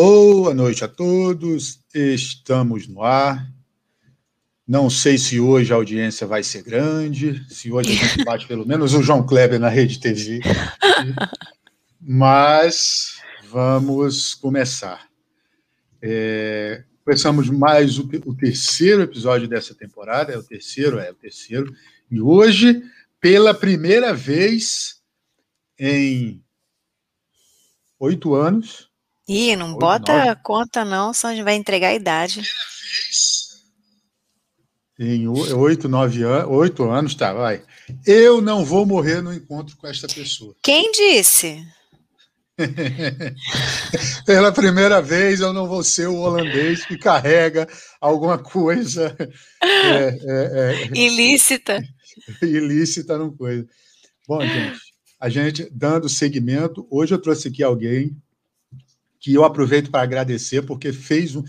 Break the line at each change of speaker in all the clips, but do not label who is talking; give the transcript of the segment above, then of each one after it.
Boa noite a todos, estamos no ar. Não sei se hoje a audiência vai ser grande, se hoje a gente bate pelo menos o João Kleber na Rede TV, mas vamos começar. É, começamos mais o, o, terceiro episódio dessa temporada, é o terceiro, é o terceiro, e hoje, pela primeira vez em oito anos,
Ih, não oito, bota nove. conta não, senão a gente vai entregar a idade.
Em oito, nove anos, oito anos, tá, vai. Eu não vou morrer no encontro com esta pessoa.
Quem disse?
Pela primeira vez eu não vou ser o holandês que carrega alguma coisa é, é,
é, ilícita.
ilícita não coisa. Bom, gente, a gente dando seguimento, hoje eu trouxe aqui alguém que eu aproveito para agradecer, porque fez um.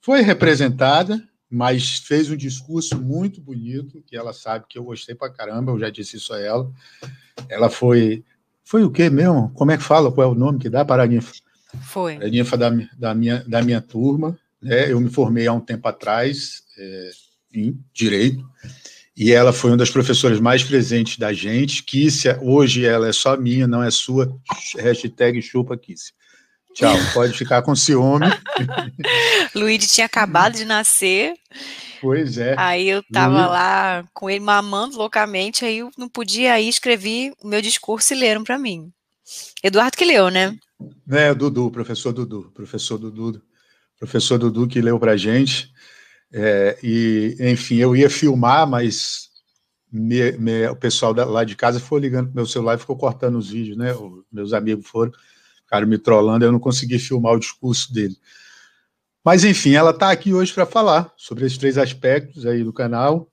Foi representada, mas fez um discurso muito bonito, que ela sabe que eu gostei para caramba, eu já disse isso a ela. Ela foi. Foi o quê mesmo? Como é que fala? Qual é o nome que dá para a ninfa?
Foi.
A ninfa da, da, minha, da minha turma. Né? Eu me formei há um tempo atrás é, em Direito, e ela foi uma das professoras mais presentes da gente. Kícia, hoje ela é só minha, não é sua. Hashtag chupa Kícia. Tchau, pode ficar com ciúme.
Luigi tinha acabado de nascer.
Pois é.
Aí eu tava Luiz... lá com ele mamando loucamente, aí eu não podia ir, escrevi o meu discurso e leram para mim. Eduardo que leu, né?
É, Dudu, professor Dudu, professor Dudu, professor Dudu que leu pra gente. É, e, enfim, eu ia filmar, mas me, me, o pessoal da, lá de casa foi ligando pro meu celular e ficou cortando os vídeos, né? Os meus amigos foram ficaram me trollando, eu não consegui filmar o discurso dele. Mas, enfim, ela está aqui hoje para falar sobre esses três aspectos aí do canal,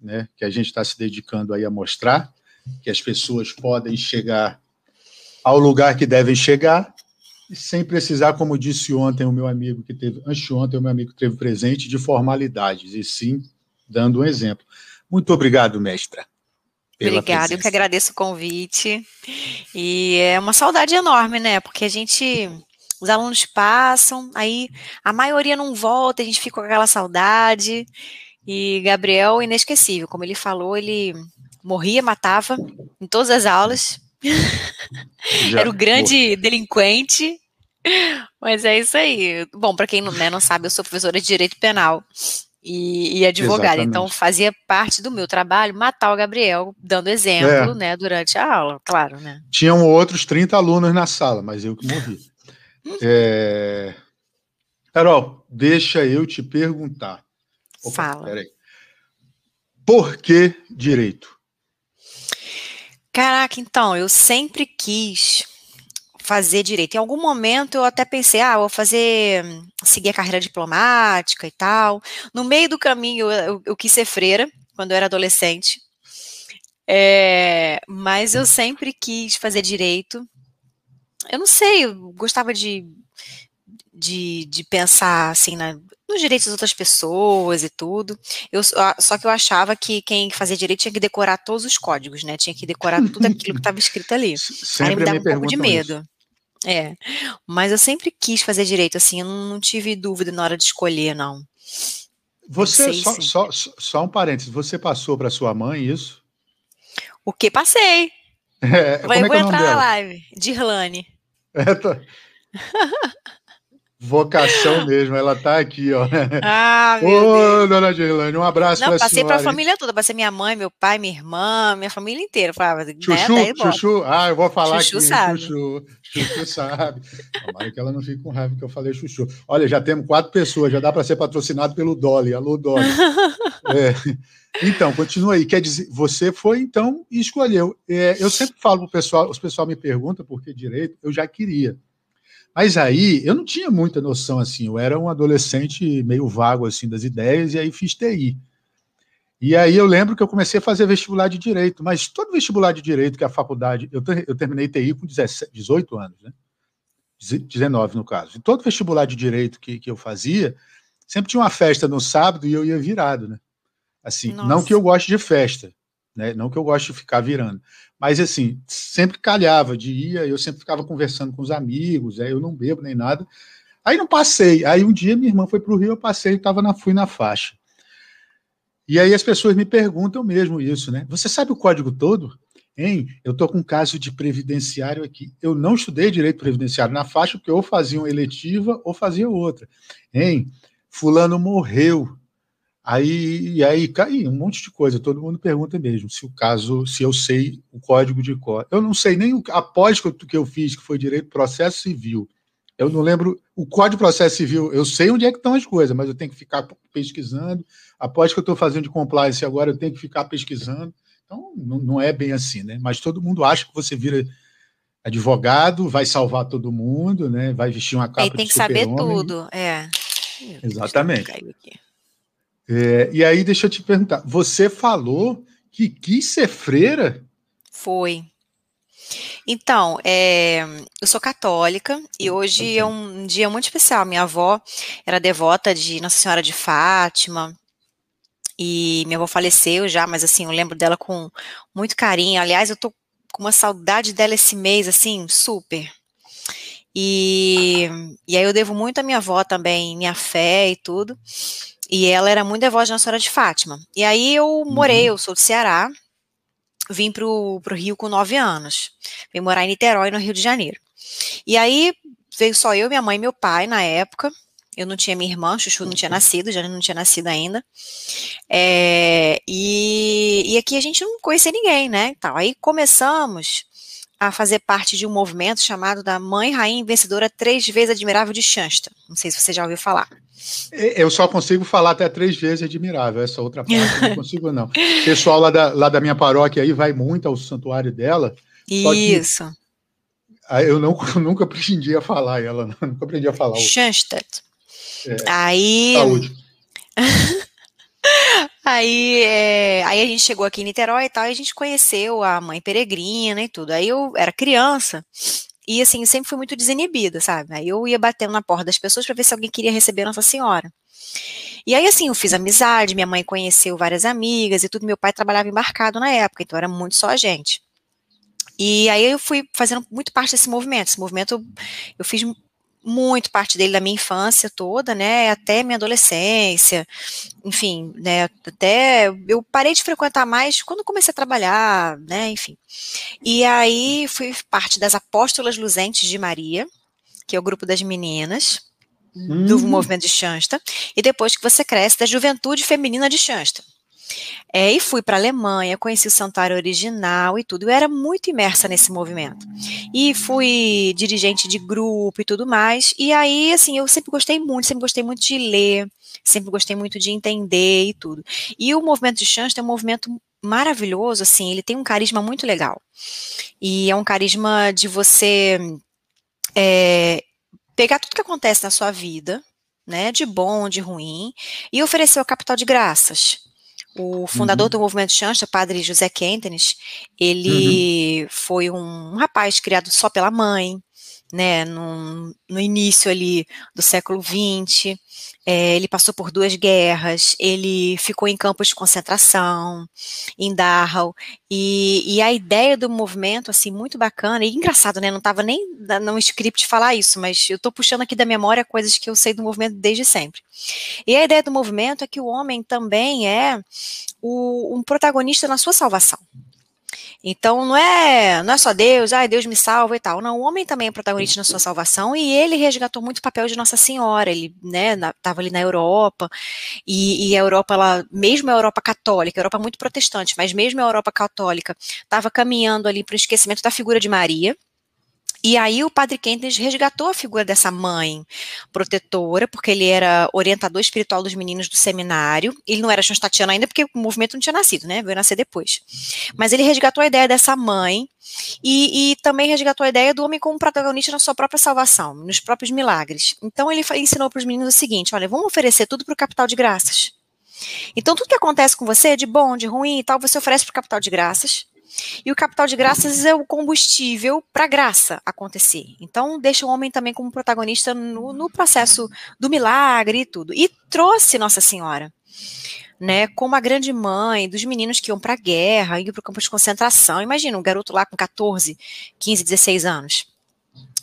né, que a gente está se dedicando aí a mostrar, que as pessoas podem chegar ao lugar que devem chegar, sem precisar, como disse ontem o meu amigo que teve, anteontem o meu amigo que teve presente, de formalidades, e sim dando um exemplo. Muito obrigado, mestra.
Obrigada, eu que agradeço o convite. E é uma saudade enorme, né? Porque a gente, os alunos passam, aí a maioria não volta, a gente fica com aquela saudade. E Gabriel, inesquecível, como ele falou, ele morria, matava em todas as aulas. Era o grande delinquente. Mas é isso aí. Bom, para quem não, né, não sabe, eu sou professora de direito penal e, e advogada. Então, fazia parte do meu trabalho matar o Gabriel, dando exemplo, é. né, durante a aula, claro, né.
Tinham outros 30 alunos na sala, mas eu que morri. é... Carol, deixa eu te perguntar.
Opa, Fala. Peraí.
Por que direito?
Caraca, então, eu sempre quis fazer direito. Em algum momento eu até pensei, ah, vou fazer, seguir a carreira diplomática e tal. No meio do caminho eu, eu, eu quis ser freira, quando eu era adolescente. É, mas eu sempre quis fazer direito. Eu não sei, eu gostava de, de, de pensar assim na, nos direitos das outras pessoas e tudo. Eu, só que eu achava que quem fazia direito tinha que decorar todos os códigos, né? Tinha que decorar tudo aquilo que estava escrito ali.
Sempre Aí
me
dava
um pouco de medo.
Isso.
É, mas eu sempre quis fazer direito, assim, eu não, não tive dúvida na hora de escolher, não.
Você, só, só, só, um parênteses, você passou para sua mãe isso?
O que passei?
É,
vou, é vou entrar na live, Dirlane.
É, tá. Vocação mesmo, ela tá aqui, ó.
Ah, meu
Ô,
Deus.
dona Geilane, um abraço
Não, passei
para
a família toda, passei minha mãe, meu pai, minha irmã, minha família inteira. Falava, né,
chuchu,
né,
chuchu, ah, eu vou falar
chuchu
aqui,
sabe.
chuchu, chuchu sabe. Tomara que ela não fique com raiva que eu falei chuchu. Olha, já temos quatro pessoas, já dá para ser patrocinado pelo Dolly, alô Dolly. é. Então, continua aí, quer dizer, você foi então e escolheu. É, eu sempre falo para o pessoal, os pessoal me perguntam por que direito, eu já queria. Mas aí eu não tinha muita noção assim, eu era um adolescente meio vago assim das ideias e aí fiz TI. E aí eu lembro que eu comecei a fazer vestibular de direito, mas todo vestibular de direito que a faculdade, eu, eu terminei TI com 17, 18 anos, né? 19 no caso. E todo vestibular de direito que, que eu fazia, sempre tinha uma festa no sábado e eu ia virado, né? Assim, Nossa. não que eu goste de festa, né? Não que eu goste de ficar virando, mas assim, sempre calhava de ir, eu sempre ficava conversando com os amigos, é, eu não bebo nem nada, Aí não passei. Aí um dia minha irmã foi para o Rio, eu passei, tava na, fui na faixa. E aí as pessoas me perguntam mesmo isso, né? Você sabe o código todo? Hein? Eu estou com um caso de previdenciário aqui. Eu não estudei direito previdenciário na faixa, porque ou fazia uma eletiva ou fazia outra. Hein? Fulano morreu. Aí, e aí cai um monte de coisa. Todo mundo pergunta mesmo se o caso, se eu sei o código de cor. Eu não sei nem o após que eu, que eu fiz, que foi direito processo civil. Eu não lembro o código de processo civil. Eu sei onde é que estão as coisas, mas eu tenho que ficar pesquisando. Após que eu estou fazendo de compliance agora, eu tenho que ficar pesquisando. Então, não, não é bem assim, né? Mas todo mundo acha que você vira advogado, vai salvar todo mundo, né? Vai vestir uma capa
Aí tem que saber tudo, é.
Exatamente. É, e aí, deixa eu te perguntar, você falou que quis ser freira?
Foi. Então, é, eu sou católica e hoje é um dia muito especial. Minha avó era devota de Nossa Senhora de Fátima, e minha avó faleceu já, mas assim, eu lembro dela com muito carinho. Aliás, eu tô com uma saudade dela esse mês, assim, super. E, e aí eu devo muito à minha avó também, minha fé e tudo. E ela era muito devota de Nossa Senhora de Fátima. E aí eu morei, uhum. eu sou do Ceará, vim pro, pro Rio com nove anos. Vim morar em Niterói, no Rio de Janeiro. E aí veio só eu, minha mãe e meu pai na época. Eu não tinha minha irmã, Chuchu não tinha uhum. nascido, já não tinha nascido ainda. É, e, e aqui a gente não conhecia ninguém, né? Então, aí começamos a fazer parte de um movimento chamado da Mãe Rainha Vencedora Três Vezes Admirável de Xansta. Não sei se você já ouviu falar.
Eu só consigo falar até três vezes admirável, essa outra parte eu não consigo, não. O pessoal lá da, lá da minha paróquia aí vai muito ao santuário dela.
Isso.
eu, não, nunca aprendi a falar ela, nunca aprendi a falar.
Schanstatt. É. Aí. Saúde. aí, é, aí a gente chegou aqui em Niterói e tal, e a gente conheceu a mãe peregrina e tudo. Aí eu era criança e assim, sempre fui muito desinibida, sabe? Aí eu ia batendo na porta das pessoas para ver se alguém queria receber Nossa Senhora. E aí, assim, eu fiz amizade, minha mãe conheceu várias amigas e tudo. Meu pai trabalhava embarcado na época, então era muito só a gente. E aí eu fui fazendo muito parte desse movimento. Esse movimento eu fiz muito parte dele da minha infância toda, né, até minha adolescência, enfim, né, até eu parei de frequentar mais quando comecei a trabalhar, né, enfim. E aí fui parte das Apóstolas Luzentes de Maria, que é o grupo das meninas do hum. movimento de Xansta, e depois que você cresce, da Juventude Feminina de Xansta. É, e fui para a Alemanha, conheci o santuário original e tudo. Eu era muito imersa nesse movimento. E fui dirigente de grupo e tudo mais. E aí, assim, eu sempre gostei muito, sempre gostei muito de ler, sempre gostei muito de entender e tudo. E o movimento de chance é um movimento maravilhoso, assim, ele tem um carisma muito legal. E é um carisma de você é, pegar tudo que acontece na sua vida, né, de bom, de ruim, e oferecer o capital de graças. O fundador uhum. do movimento Chancha, padre José Kentenis, ele uhum. foi um, rapaz criado só pela mãe, né, no, início ali do século XX, é, ele passou por duas guerras, ele ficou em campos de concentração, em Dachau, e, e, a ideia do movimento, assim, muito bacana, e engraçado, né, não estava nem no script falar isso, mas eu estou puxando aqui da memória coisas que eu sei do movimento desde sempre. E a ideia do movimento é que o homem também é o, um protagonista na sua salvação. Então não é, não é só Deus, ah, Deus me salva e tal. Não, o homem também é protagonista na sua salvação e ele resgatou muito o papel de Nossa Senhora. Ele, né, estava ali na Europa e, e, a Europa, ela, mesmo a Europa católica, a Europa muito protestante, mas mesmo a Europa católica estava caminhando ali para o esquecimento da figura de Maria. E aí o padre Kentner resgatou a figura dessa mãe protetora, porque ele era orientador espiritual dos meninos do seminário. Ele não era chonstatiano ainda, porque o movimento não tinha nascido, né? Veio nascer depois. Mas ele resgatou a ideia dessa mãe e, e também resgatou a ideia do homem como protagonista na sua própria salvação, nos próprios milagres. Então ele ensinou para os meninos o seguinte: olha, vamos oferecer tudo para o capital de graças. Então, tudo que acontece com você, de bom, de ruim e tal, você oferece para o capital de graças. E o capital de graças é o combustível para a graça acontecer. Então, deixa o homem também como protagonista no, no processo do milagre e tudo. E trouxe Nossa Senhora. Né, como a grande mãe dos meninos que iam para a guerra, iam para o campo de concentração. Imagina um garoto lá com 14, 15, 16 anos.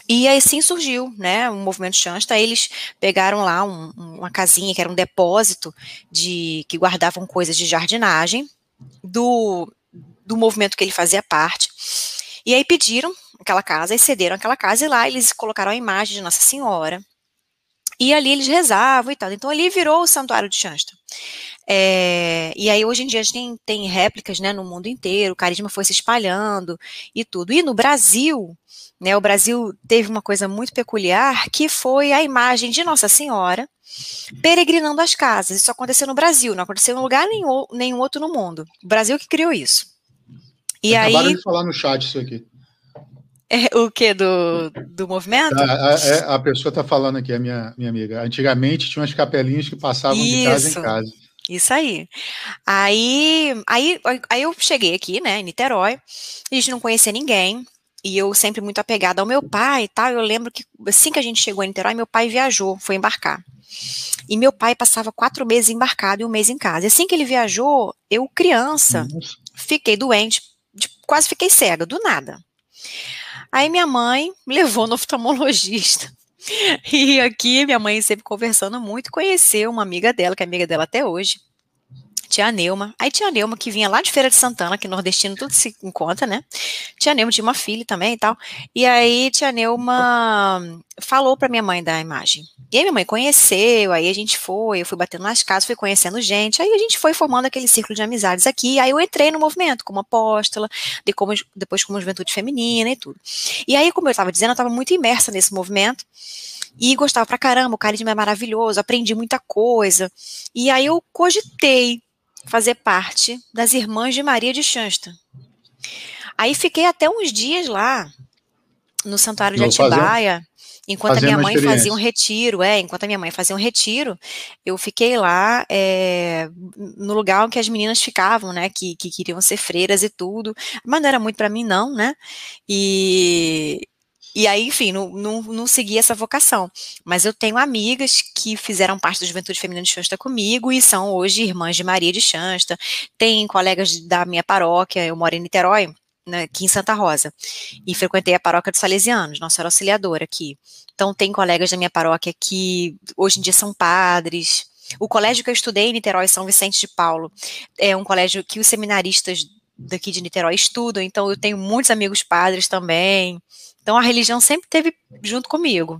E aí sim surgiu, né, o movimento Shanta, eles pegaram lá um, uma casinha que era um depósito de que guardavam coisas de jardinagem do, do movimento que ele fazia parte. E aí pediram aquela casa e cederam aquela casa e lá eles colocaram a imagem de Nossa Senhora. E ali eles rezavam e tal. Então ali virou o santuário de Shasta. É, e aí hoje em dia a gente tem, tem réplicas né, no mundo inteiro, o carisma foi se espalhando e tudo. E no Brasil, né, o Brasil teve uma coisa muito peculiar, que foi a imagem de Nossa Senhora peregrinando as casas. Isso aconteceu no Brasil, não aconteceu em lugar nenhum, nenhum outro no mundo. O Brasil que criou isso.
E Acabaram aí, de falar no chat isso aqui.
É, o que? Do, do movimento?
A, a, é, a pessoa está falando aqui, a minha, minha amiga. Antigamente tinha umas capelinhas que passavam isso. de casa em casa.
Isso aí. Aí, aí. aí eu cheguei aqui, né, em Niterói, a gente não conhecia ninguém, e eu sempre muito apegada ao meu pai e tal. Eu lembro que assim que a gente chegou em Niterói, meu pai viajou, foi embarcar. E meu pai passava quatro meses embarcado e um mês em casa. E assim que ele viajou, eu, criança, Nossa. fiquei doente, quase fiquei cega, do nada. Aí minha mãe levou no oftalmologista. E aqui, minha mãe sempre conversando muito, conheceu uma amiga dela, que é amiga dela até hoje, tia Neuma. Aí tia Neuma, que vinha lá de Feira de Santana, que nordestino tudo se encontra, né? Tia Neuma tinha uma filha também e tal. E aí tia Neuma falou para minha mãe da imagem. E aí minha mãe conheceu, aí a gente foi, eu fui batendo nas casas, fui conhecendo gente, aí a gente foi formando aquele círculo de amizades aqui, aí eu entrei no movimento como apóstola, de como, depois como juventude feminina e tudo. E aí, como eu estava dizendo, eu estava muito imersa nesse movimento, e gostava pra caramba, o carisma é maravilhoso, aprendi muita coisa, e aí eu cogitei fazer parte das Irmãs de Maria de Xansta. Aí fiquei até uns dias lá, no Santuário de Atibaia, enquanto a minha mãe fazia um retiro, é, enquanto a minha mãe fazia um retiro, eu fiquei lá é, no lugar que as meninas ficavam, né, que, que queriam ser freiras e tudo, mas não era muito para mim não, né, e, e aí, enfim, não, não, não segui essa vocação. Mas eu tenho amigas que fizeram parte da Juventude Feminina de Xansta comigo e são hoje irmãs de Maria de Xansta. Tem colegas da minha paróquia, eu moro em Niterói, né, aqui em Santa Rosa, e frequentei a paróquia dos Salesianos, nossa auxiliadora aqui. Então, tem colegas da minha paróquia que hoje em dia são padres. O colégio que eu estudei em Niterói, São Vicente de Paulo, é um colégio que os seminaristas daqui de Niterói estudam, então eu tenho muitos amigos padres também. Então a religião sempre teve junto comigo.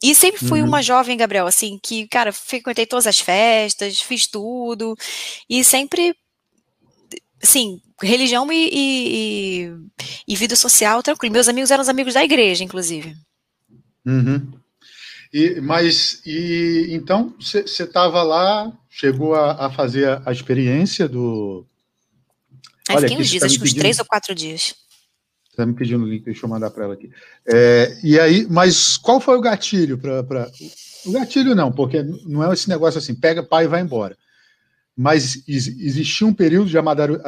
E sempre fui uhum. uma jovem, Gabriel, assim, que, cara, frequentei todas as festas, fiz tudo, e sempre, assim, religião e, e, e vida social tranquilo. Meus amigos eram os amigos da igreja, inclusive.
Uhum. E, mas, e então, você estava lá, chegou a, a, fazer a, experiência do.
Aí Olha, fiquei uns dias, tá acho que uns três ou quatro dias.
Está me pedindo o link, deixa eu mandar para ela aqui. É, e aí, mas qual foi o gatilho para. Pra... O gatilho não, porque não é esse negócio assim, pega pai e vai embora. Mas existia um período de, amadure...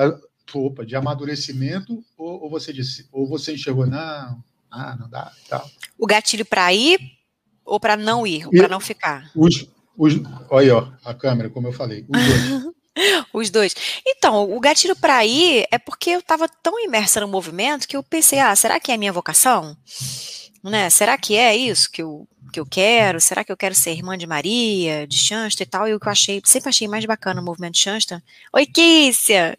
Opa, de amadurecimento, ou, ou, você disse, ou você enxergou, não, ah, não dá tal.
O gatilho para ir ou para não ir, para não ficar?
Os, os, olha aí, ó, a câmera, como eu falei, os dois.
Os dois. Então, o gatilho para ir é porque eu estava tão imersa no movimento que eu pensei, ah, será que é a minha vocação? Né? Será que é isso que eu, que eu quero? Será que eu quero ser irmã de Maria, de Xansta e tal? E o que eu achei, sempre achei mais bacana o movimento de Xansta. Oi, Kícia!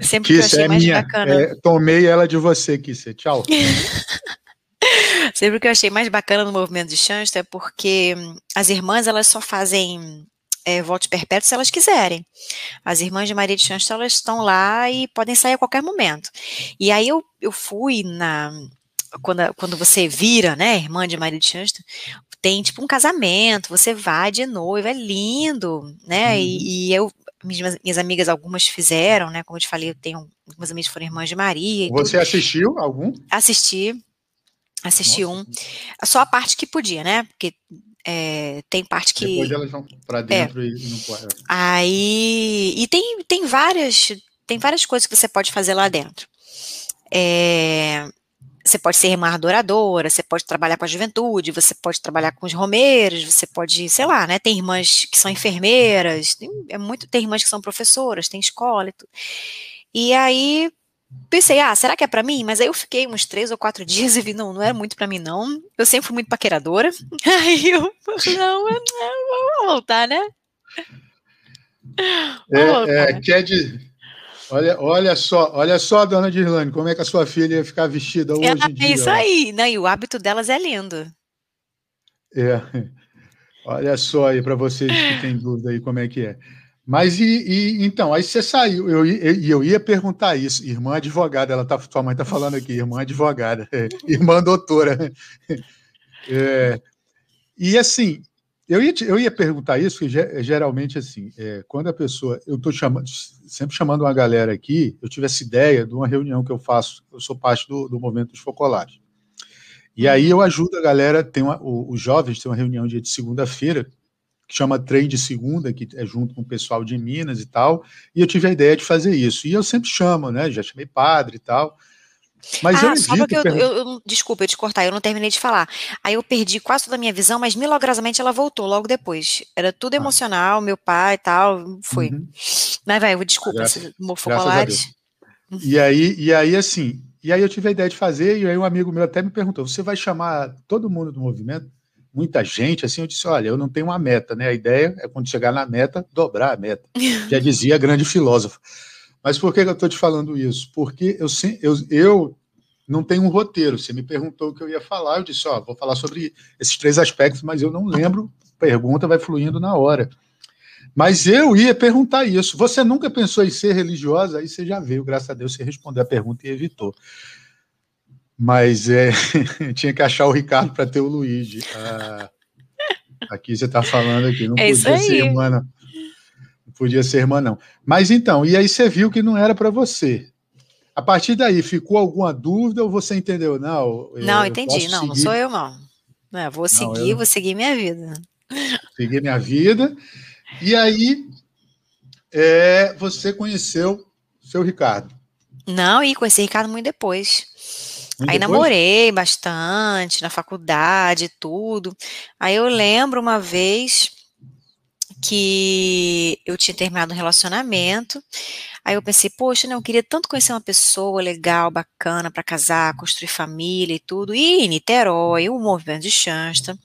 Sempre Kícia, que eu achei é mais minha. bacana. É, tomei ela de você, Kícia. Tchau.
sempre que eu achei mais bacana no movimento de Xansta é porque as irmãs, elas só fazem é, voto perpétuo se elas quiserem. As irmãs de Maria de Chansto, elas estão lá e podem sair a qualquer momento. E aí eu, eu fui na. Quando, quando você vira, né, irmã de Maria de Chansto, tem tipo um casamento, você vai de noiva, é lindo, né? Uhum. E, e, eu, minhas, minhas amigas, algumas fizeram, né? Como eu te falei, eu tenho algumas amigas que foram irmãs de Maria.
Você tudo. assistiu algum?
Assisti. Assisti Nossa. um. Só a parte que podia, né? Porque é, tem parte que.
Depois elas vão para é. dentro é. e não pode.
Aí. E tem, tem várias. Tem várias coisas que você pode fazer lá dentro. É, você pode ser irmã adoradora, você pode trabalhar com a juventude, você pode trabalhar com os romeiros, você pode, sei lá, né? Tem irmãs que são enfermeiras, tem, é muito, tem irmãs que são professoras, tem escola e tudo. E aí pensei, ah, será que é para mim? Mas aí eu fiquei uns três ou quatro dias e vi, não, não era muito para mim, não. Eu sempre fui muito paqueradora. Aí eu, não, vamos voltar, né?
É, é, quer de, olha, olha só, olha só, dona Dirlane, como é que a sua filha ia ficar vestida hoje
Ela,
em dia.
É isso aí, né? E o hábito delas é lindo.
É, olha só aí para vocês que têm dúvida aí como é que é. Mas e, e, então, aí você saiu, eu, eu, eu ia perguntar isso, irmã advogada, ela tá, sua mãe está falando aqui, irmã advogada, é, irmã doutora. É, e assim, eu ia, eu ia perguntar isso, que geralmente assim, é, quando a pessoa, eu estou chamando, sempre chamando uma galera aqui, eu tive essa ideia de uma reunião que eu faço, eu sou parte do, do movimento dos focolares. E aí eu ajudo a galera, tem uma, os jovens tem uma reunião dia de segunda-feira, que chama Trem de Segunda, que é junto com o pessoal de Minas e tal, e eu tive a ideia de fazer isso. E eu sempre chamo, né? Já chamei padre e tal. Mas ah, eu só
que eu, eu, eu, desculpa eu te cortar, eu não terminei de falar. Aí eu perdi quase toda a minha visão, mas milagrosamente ela voltou logo depois. Era tudo ah. emocional, meu pai e tal, foi. Uhum. Mas vai, desculpa, graças, focolares.
E aí, e aí, assim, e aí eu tive a ideia de fazer, e aí um amigo meu até me perguntou: você vai chamar todo mundo do movimento? Muita gente, assim, eu disse, olha, eu não tenho uma meta, né? A ideia é quando chegar na meta, dobrar a meta. Já dizia a grande filósofa. Mas por que eu estou te falando isso? Porque eu, eu, eu não tenho um roteiro. Você me perguntou o que eu ia falar, eu disse, ó, vou falar sobre esses três aspectos, mas eu não lembro, pergunta vai fluindo na hora. Mas eu ia perguntar isso. Você nunca pensou em ser religiosa? Aí você já veio, graças a Deus, você respondeu a pergunta e evitou. Mas é, tinha que achar o Ricardo para ter o Luigi. Ah, aqui você está falando aqui, não é podia ser irmã, não. não podia ser irmã, não. Mas então, e aí você viu que não era para você. A partir daí, ficou alguma dúvida ou você entendeu? Não,
não entendi. Não, seguir. não sou eu, não. não vou seguir, não, eu... vou seguir minha vida.
Seguir minha vida. E aí, é, você conheceu seu Ricardo?
Não, e conheci o Ricardo muito depois. Aí namorei bastante na faculdade, tudo. Aí eu lembro uma vez que eu tinha terminado um relacionamento. Aí eu pensei, poxa, não, eu queria tanto conhecer uma pessoa legal, bacana para casar, construir família e tudo. E em Niterói, o movimento de Shasta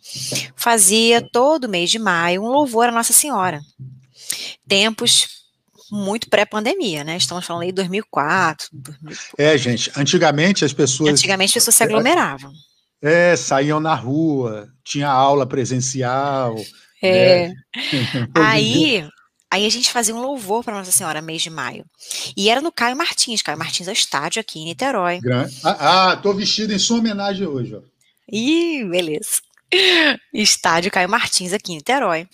fazia todo mês de maio um louvor à Nossa Senhora. Tempos muito pré-pandemia, né? Estamos falando aí de 2004. 2004.
É, gente, antigamente as pessoas.
Antigamente as pessoas se aglomeravam.
É, saíam na rua, tinha aula presencial.
É. Né? aí, aí a gente fazia um louvor para Nossa Senhora mês de maio. E era no Caio Martins. Caio Martins é o estádio aqui em Niterói.
Ah, ah, tô vestido em sua homenagem hoje, ó.
Ih, beleza. Estádio Caio Martins aqui em Niterói.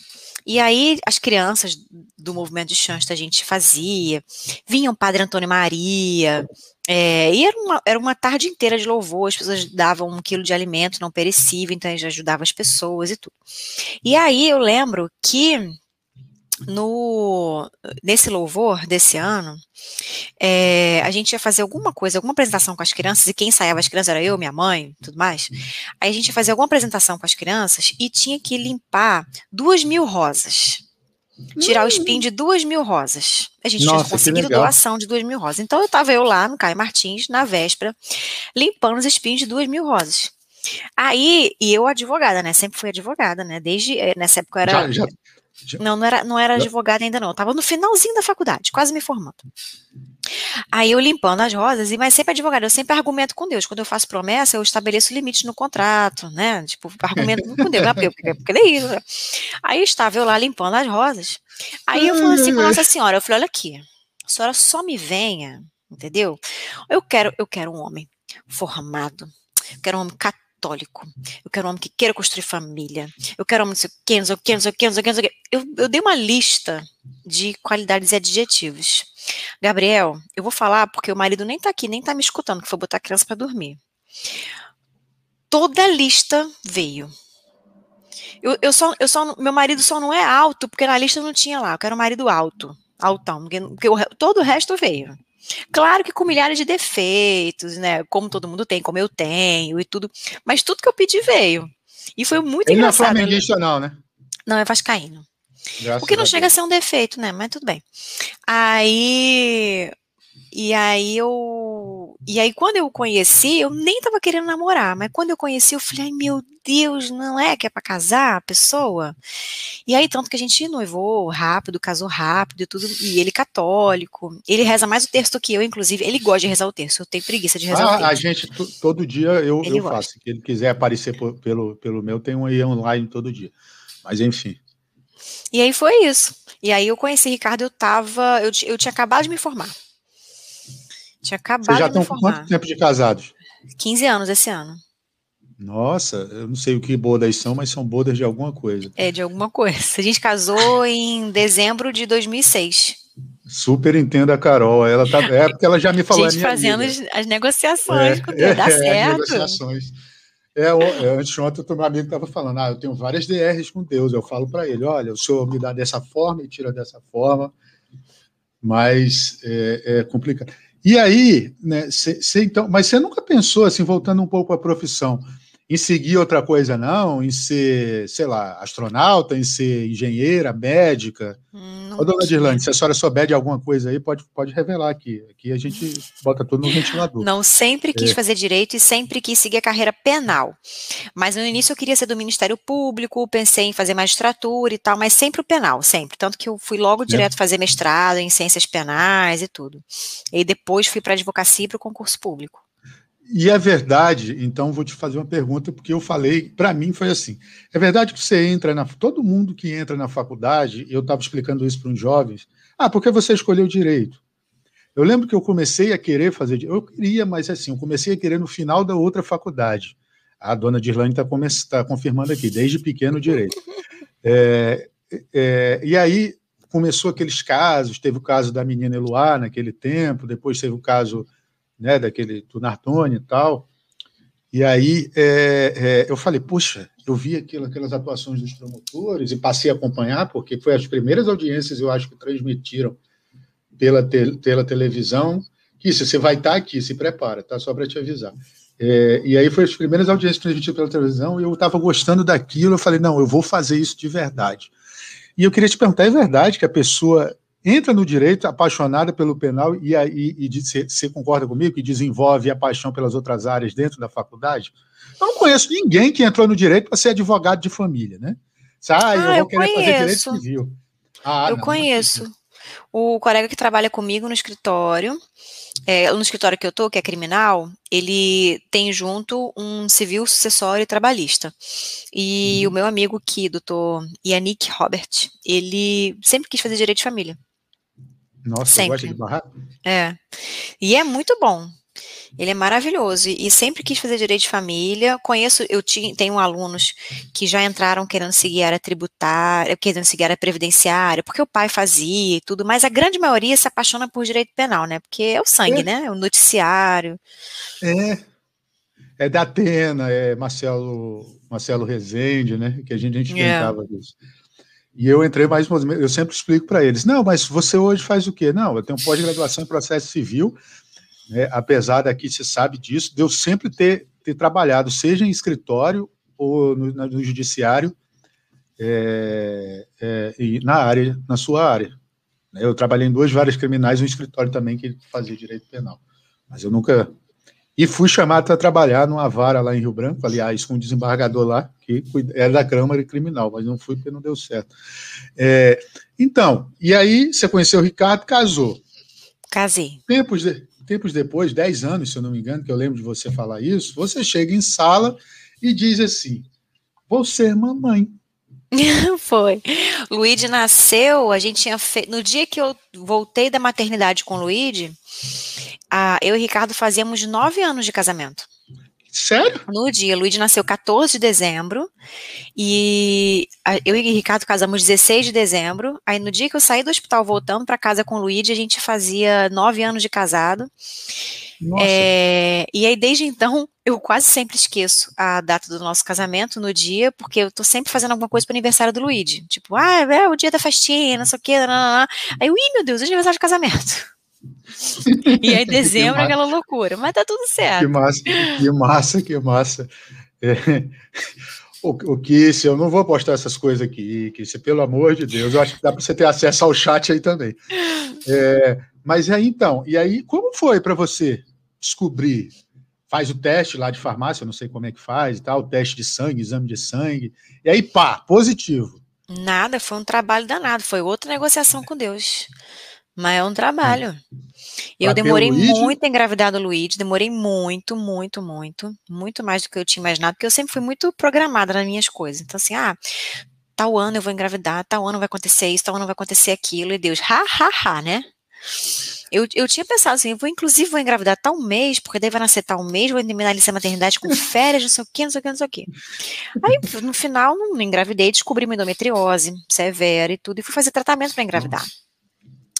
E aí as crianças do movimento de chance a gente fazia, vinham Padre Antônio Maria, é, e era uma, era uma tarde inteira de louvor, as pessoas davam um quilo de alimento não perecível, então a gente ajudava as pessoas e tudo. E aí eu lembro que no nesse louvor desse ano, é, a gente ia fazer alguma coisa, alguma apresentação com as crianças, e quem ensaiava as crianças era eu, minha mãe, tudo mais. Aí a gente ia fazer alguma apresentação com as crianças e tinha que limpar duas mil rosas. Tirar o espinho de duas mil rosas. A gente Nossa, tinha conseguido doação de duas mil rosas. Então eu estava eu lá no Caio Martins, na véspera, limpando os espinhos de duas mil rosas. Aí, e eu advogada, né? Sempre fui advogada, né? Desde eh, nessa época eu era. Já, já, não, não era, não era advogada ainda não. Eu tava no finalzinho da faculdade, quase me formando. Aí eu limpando as rosas, mas sempre advogada, eu sempre argumento com Deus. Quando eu faço promessa, eu estabeleço limites no contrato, né? Tipo, argumento com Deus, né? porque, porque, porque é isso. Né? Aí estava eu lá limpando as rosas. Aí eu falei assim com Nossa Senhora, eu falei, olha aqui, a senhora só me venha, entendeu? Eu quero, eu quero um homem formado, eu quero um homem católico católico. Eu quero um homem que queira construir família. Eu quero um homem que, não sei o que, não sei o que, não que, não que. Eu, eu dei uma lista de qualidades e adjetivos. Gabriel, eu vou falar porque o marido nem tá aqui, nem tá me escutando, que foi botar a criança para dormir. Toda a lista veio. Eu, eu, só, eu só, meu marido só não é alto, porque na lista não tinha lá. Eu quero um marido alto, altão, porque, porque o, todo o resto veio. Claro que com milhares de defeitos, né? Como todo mundo tem, como eu tenho e tudo. Mas tudo que eu pedi veio. E foi muito Ele engraçado.
Ele não é flamenguista, não, né?
Não, é vascaíno. Graças o que não chega a ser um defeito, né? Mas tudo bem. Aí. E aí eu e aí, quando eu o conheci, eu nem tava querendo namorar, mas quando eu conheci, eu falei, ai meu Deus, não é que é para casar a pessoa? E aí, tanto que a gente noivou rápido, casou rápido e tudo, e ele católico, ele reza mais o texto do que eu, inclusive, ele gosta de rezar o texto, eu tenho preguiça de rezar ah, o texto.
A gente, todo dia eu, eu faço, se ele quiser aparecer por, pelo, pelo meu, tem um aí online todo dia, mas enfim.
E aí foi isso. E aí eu conheci Ricardo, eu tava, eu, eu tinha acabado de me formar. Tinha acabado Vocês
já estão com quanto tempo de casados?
15 anos esse ano.
Nossa, eu não sei o que bodas são, mas são bodas de alguma coisa.
É, de alguma coisa. A gente casou em dezembro de 2006.
Super entendo a Carol. Ela tá, é porque ela já me falou.
A gente fazendo as, as, negociações, é, porque é, dá é, certo.
negociações. É, é, antes ontem, meu amigo estava falando, ah, eu tenho várias DRs com Deus. Eu falo para ele, olha, o senhor me dá dessa forma e tira dessa forma, mas é, é complicado. E aí, né, cê, cê, então, mas você nunca pensou, assim, voltando um pouco à profissão, em seguir outra coisa, não? Em ser, sei lá, astronauta, em ser engenheira, médica? Não Ô, dona Dirlane, se a senhora souber de alguma coisa aí, pode, pode revelar aqui. Aqui a gente bota tudo no ventilador.
Não, sempre quis é. fazer direito e sempre quis seguir a carreira penal. Mas no início eu queria ser do Ministério Público, pensei em fazer magistratura e tal, mas sempre o penal, sempre. Tanto que eu fui logo é. direto é. fazer mestrado em ciências penais e tudo. E depois fui para advocacia e para o concurso público.
E é verdade, então vou te fazer uma pergunta, porque eu falei, para mim foi assim: é verdade que você entra na. Todo mundo que entra na faculdade, eu estava explicando isso para uns jovens, ah, porque você escolheu direito. Eu lembro que eu comecei a querer fazer. Eu queria, mas assim, eu comecei a querer no final da outra faculdade. A dona Dirlane está tá confirmando aqui, desde pequeno direito. É, é, e aí começou aqueles casos, teve o caso da menina Eloá naquele tempo, depois teve o caso né, daquele do Nartoni e tal. E aí é, é, eu falei, puxa, eu vi aquilo, aquelas atuações dos promotores e passei a acompanhar, porque foi as primeiras audiências, eu acho, que transmitiram pela, te, pela televisão, isso, você vai estar aqui, se prepara, tá? Só para te avisar. É, e aí foi as primeiras audiências transmitidas pela televisão e eu estava gostando daquilo, eu falei, não, eu vou fazer isso de verdade. E eu queria te perguntar, é verdade que a pessoa entra no direito apaixonada pelo penal e, e, e você concorda comigo que desenvolve a paixão pelas outras áreas dentro da faculdade? Eu não conheço ninguém que entrou no direito para ser advogado de família, né?
Ah, eu, ah, eu querer conheço. fazer direito civil. Ah, eu não, conheço. Não o colega que trabalha comigo no escritório, é, no escritório que eu tô, que é criminal, ele tem junto um civil sucessório trabalhista. E uhum. o meu amigo aqui, doutor Yannick Robert, ele sempre quis fazer direito de família.
Nossa, sempre. gosta de barraco?
É. E é muito bom. Ele é maravilhoso e sempre quis fazer direito de família. Conheço, eu tenho alunos que já entraram querendo seguir a área tributária, querendo seguir a área previdenciária, porque o pai fazia e tudo, mas a grande maioria se apaixona por direito penal, né? Porque é o sangue, é. né? É o noticiário.
É. É da Atena, é Marcelo, Marcelo Rezende, né? Que a gente, a gente brincava é. disso. E eu entrei mais, eu sempre explico para eles: não, mas você hoje faz o quê? Não, eu tenho pós-graduação em processo civil, né, apesar daqui se sabe disso, de eu sempre ter, ter trabalhado, seja em escritório ou no, no judiciário, é, é, na área, na sua área. Eu trabalhei em duas várias criminais, um escritório também que fazia direito penal. Mas eu nunca e fui chamado para trabalhar numa vara lá em Rio Branco, aliás, com um desembargador lá, que era da Câmara Criminal, mas não fui porque não deu certo. É, então, e aí você conheceu o Ricardo, casou.
Casei.
Tempos, de, tempos depois, dez anos, se eu não me engano, que eu lembro de você falar isso, você chega em sala e diz assim: vou ser mamãe.
Foi. Luíde nasceu, a gente tinha feito. No dia que eu voltei da maternidade com o Luíde, a, eu e Ricardo fazíamos nove anos de casamento.
Sério?
No dia, Luiz nasceu 14 de dezembro e a, eu e Ricardo casamos 16 de dezembro. Aí no dia que eu saí do hospital voltando para casa com o Luiz, a gente fazia nove anos de casado. É, e aí desde então eu quase sempre esqueço a data do nosso casamento no dia, porque eu tô sempre fazendo alguma coisa para o aniversário do Luiz. Tipo, ah, é o dia da festinha, não sei o quê. Não, não, não. Aí eu, ih, meu Deus, é aniversário de casamento. E aí dezembro aquela loucura, mas tá tudo certo.
Que massa, que massa, que massa. É, o, o que se eu não vou postar essas coisas aqui, que se pelo amor de Deus, eu acho que dá para você ter acesso ao chat aí também. É, mas aí então, e aí como foi para você descobrir, faz o teste lá de farmácia, eu não sei como é que faz e tal, teste de sangue, exame de sangue, e aí pá, positivo.
Nada, foi um trabalho danado, foi outra negociação com Deus. Mas é um trabalho. Eu demorei muito a engravidar do Luigi, demorei muito, muito, muito, muito mais do que eu tinha imaginado, porque eu sempre fui muito programada nas minhas coisas. Então, assim, ah, tal ano eu vou engravidar, tal ano vai acontecer isso, tal ano vai acontecer aquilo, e Deus, ha, ha, ha, né? Eu, eu tinha pensado assim, eu vou inclusive vou engravidar tal mês, porque daí vai nascer tal mês, vou terminar a licença maternidade com férias, não sei o quê, não sei o quê, não sei o quê. Aí, no final, não engravidei, descobri uma endometriose severa e tudo, e fui fazer tratamento para engravidar.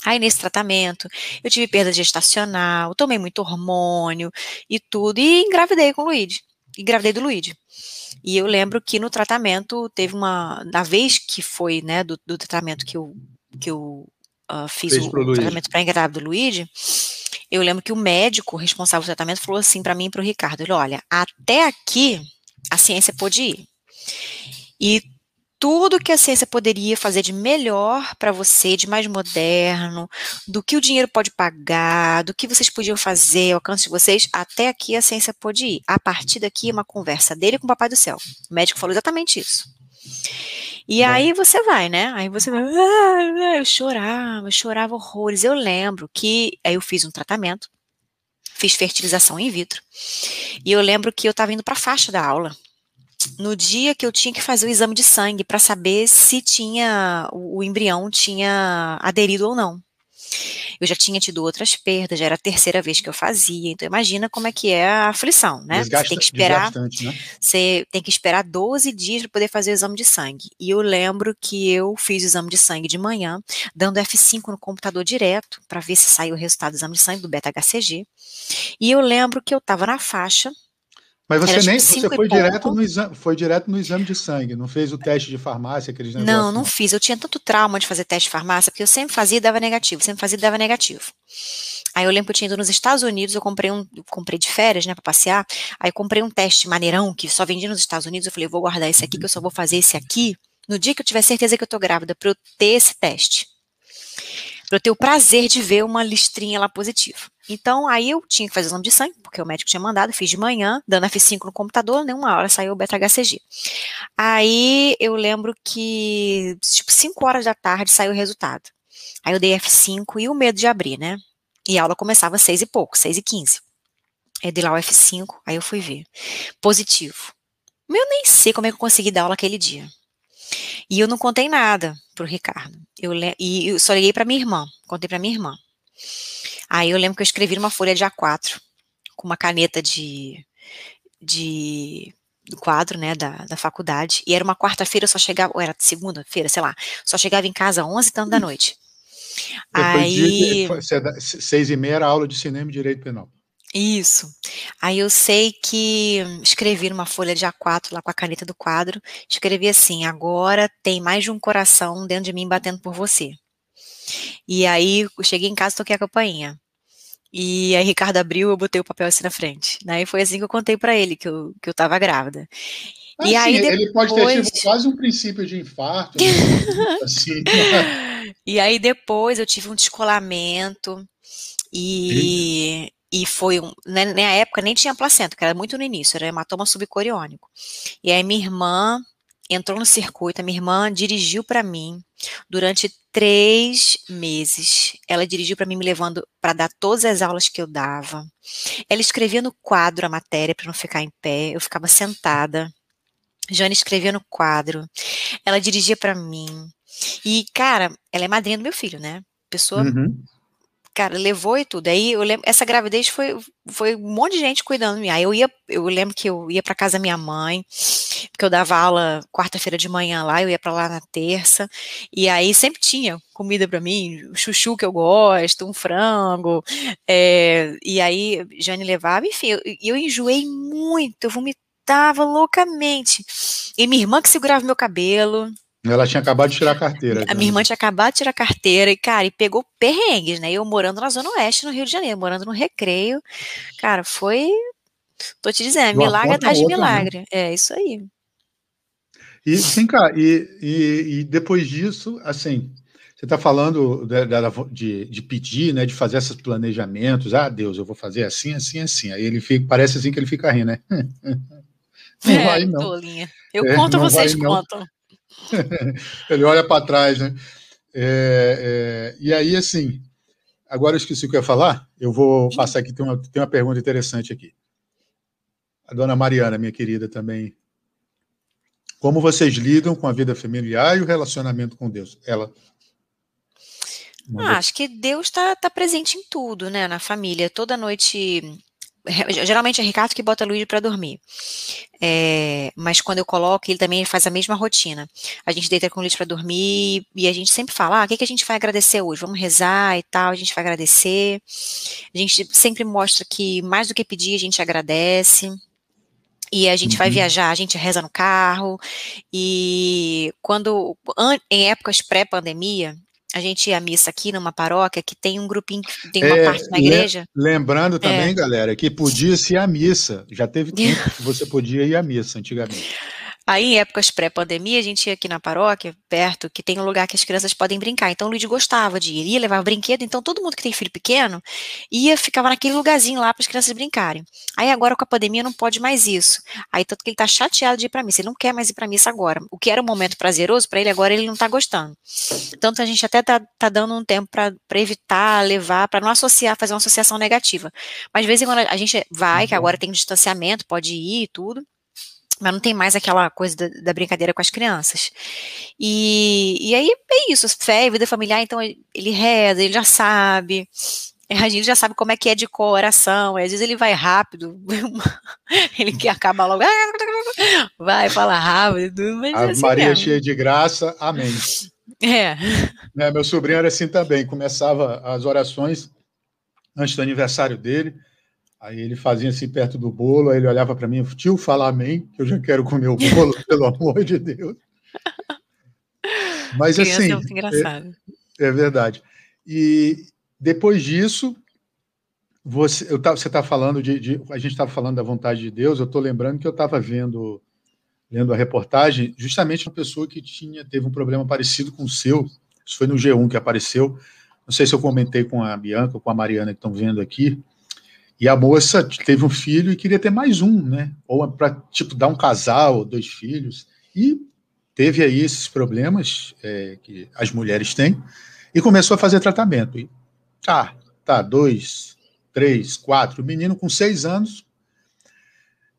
Aí, nesse tratamento, eu tive perda gestacional, tomei muito hormônio e tudo, e engravidei com o Luigi. Engravidei do Luigi. E eu lembro que no tratamento teve uma. Na vez que foi, né, do, do tratamento que eu, que eu uh, fiz Fez o, o tratamento para engravidar do Luigi, eu lembro que o médico responsável do tratamento falou assim para mim e para o Ricardo: ele, olha, até aqui a ciência pôde ir. E tudo que a ciência poderia fazer de melhor para você, de mais moderno, do que o dinheiro pode pagar, do que vocês podiam fazer, ao alcance de vocês, até aqui a ciência pode ir. A partir daqui, uma conversa dele com o Papai do Céu. O médico falou exatamente isso. E aí você vai, né? Aí você vai, ah, eu chorava, eu chorava horrores. Eu lembro que aí eu fiz um tratamento, fiz fertilização in vitro. E eu lembro que eu estava indo para a faixa da aula no dia que eu tinha que fazer o exame de sangue para saber se tinha o, embrião tinha aderido ou não. Eu já tinha tido outras perdas, já era a terceira vez que eu fazia, então imagina como é que é a aflição, né? Desgasta, você tem que esperar, né? você tem que esperar 12 dias para poder fazer o exame de sangue. E eu lembro que eu fiz o exame de sangue de manhã, dando F5 no computador direto para ver se saiu o resultado do exame de sangue do beta HCG. E eu lembro que eu estava na faixa
mas você nem você foi direto, no exame, foi direto no exame de sangue, não fez o teste de farmácia, aqueles
negócios? Não, não fiz. Eu tinha tanto trauma de fazer teste de farmácia, porque eu sempre fazia e dava negativo, sempre fazia e dava negativo. Aí eu lembro que eu tinha ido nos Estados Unidos, eu comprei um, eu comprei de férias, né, para passear. Aí eu comprei um teste maneirão que só vendia nos Estados Unidos. Eu falei, vou guardar esse aqui, que eu só vou fazer esse aqui no dia que eu tiver certeza que eu tô grávida, para eu ter esse teste para eu ter o prazer de ver uma listrinha lá positiva. Então, aí eu tinha que fazer o exame de sangue, porque o médico tinha mandado, fiz de manhã, dando F5 no computador, nem uma hora saiu o beta-HCG. Aí eu lembro que, tipo, 5 horas da tarde saiu o resultado. Aí eu dei F5 e o medo de abrir, né? E a aula começava às 6 e pouco, 6 e 15. Aí dei lá o F5, aí eu fui ver. Positivo. Eu nem sei como é que eu consegui dar aula aquele dia. E eu não contei nada pro Ricardo. Eu, e eu só liguei para minha irmã, contei para minha irmã. Aí eu lembro que eu escrevi numa folha de A4, com uma caneta de, de do quadro, né, da, da faculdade, e era uma quarta-feira, eu só chegava, ou era segunda-feira, sei lá, só chegava em casa às 11 e tanto da noite.
Aí... seis e meia era aula de cinema e direito penal.
Isso. Aí eu sei que escrevi numa folha de A4 lá com a caneta do quadro, escrevi assim: agora tem mais de um coração dentro de mim batendo por você. E aí eu cheguei em casa e toquei a campainha. E aí Ricardo abriu, eu botei o papel assim na frente. Daí foi assim que eu contei para ele que eu, que eu tava grávida.
e aí depois... ele pode ter tido quase um princípio de infarto. assim.
e aí depois eu tive um descolamento e, e foi um, né, na época nem tinha placenta, que era muito no início, era hematoma subcoriônico. E aí minha irmã entrou no circuito, a minha irmã dirigiu para mim durante três meses. Ela dirigiu para mim, me levando para dar todas as aulas que eu dava. Ela escrevia no quadro a matéria para não ficar em pé, eu ficava sentada. Jane escrevia no quadro. Ela dirigia para mim. E, cara, ela é madrinha do meu filho, né? Pessoa uhum cara, levou e tudo. Aí eu lembro, essa gravidez foi, foi um monte de gente cuidando de mim. Aí eu ia, eu lembro que eu ia para casa da minha mãe, porque eu dava aula quarta-feira de manhã lá, eu ia para lá na terça, e aí sempre tinha comida para mim, chuchu que eu gosto, um frango, é, e aí Jane levava, enfim, eu, eu enjoei muito, eu vomitava loucamente. E minha irmã que segurava meu cabelo,
ela tinha acabado de tirar a carteira.
A minha irmã tinha acabado de tirar a carteira e, cara, e pegou perrengues, né? Eu morando na Zona Oeste, no Rio de Janeiro, morando no Recreio. Cara, foi. Tô te dizendo, milagre atrás de né? milagre. Né? É isso aí.
E, sim, cara, e, e, e, depois disso, assim, você está falando de, de, de, pedir, né, de fazer esses planejamentos. Ah, Deus, eu vou fazer assim, assim, assim. Aí ele fica, parece assim que ele fica rindo, né?
Não é, vai, não. Tolinha. Eu é, conto, vocês vai, contam.
ele olha para trás, né? É, é, e aí, assim, agora eu esqueci o que eu ia falar. Eu vou passar aqui, tem uma, tem uma pergunta interessante aqui. A dona Mariana, minha querida, também. Como vocês lidam com a vida familiar e o relacionamento com Deus? Ela
ah, acho que Deus está tá presente em tudo, né? Na família. Toda noite. Geralmente é Ricardo que bota Luiz para dormir. É, mas quando eu coloco, ele também faz a mesma rotina. A gente deita com o Luiz para dormir e a gente sempre fala: ah, o que, que a gente vai agradecer hoje? Vamos rezar e tal, a gente vai agradecer. A gente sempre mostra que mais do que pedir, a gente agradece. E a gente uhum. vai viajar, a gente reza no carro. E quando, em épocas pré-pandemia, a gente ia à missa aqui numa paróquia que tem um grupinho, tem uma é, parte na igreja.
Lembrando também, é. galera, que podia ser a missa. Já teve tempo que você podia ir à missa antigamente.
Aí, em épocas pré-pandemia, a gente ia aqui na paróquia, perto, que tem um lugar que as crianças podem brincar. Então, o Luiz gostava de ir, ia levar brinquedo. Então, todo mundo que tem filho pequeno ia, ficava naquele lugarzinho lá para as crianças brincarem. Aí, agora com a pandemia, não pode mais isso. Aí, tanto que ele está chateado de ir para missa. Ele não quer mais ir para missa agora. O que era um momento prazeroso para ele, agora ele não está gostando. Tanto a gente até tá, tá dando um tempo para evitar, levar, para não associar, fazer uma associação negativa. Mas, de vez em quando, a gente vai, que uhum. agora tem distanciamento, pode ir e tudo mas não tem mais aquela coisa da, da, brincadeira com as crianças. E, e aí é isso, fé e vida familiar, então ele reza, ele já sabe, a gente já sabe como é que é de coração, às vezes ele vai rápido, ele que acaba logo, vai, fala rápido,
mas A assim Maria mesmo. cheia de graça, amém.
É.
Né, meu sobrinho era assim também, começava as orações antes do aniversário dele, Aí ele fazia assim perto do bolo, aí ele olhava para mim, tio, fala amém, que eu já quero comer o bolo, pelo amor de Deus. Mas Criança assim. É muito engraçado. É, é, verdade. E depois disso, você tá, está falando de, de, A gente estava falando da vontade de Deus, eu estou lembrando que eu estava vendo lendo a reportagem, justamente uma pessoa que tinha teve um problema parecido com o seu. Isso foi no G1 que apareceu. Não sei se eu comentei com a Bianca ou com a Mariana que estão vendo aqui e a moça teve um filho e queria ter mais um, né? Ou para tipo dar um casal, dois filhos. E teve aí esses problemas é, que as mulheres têm e começou a fazer tratamento. E tá, tá, dois, três, quatro. Menino com seis anos.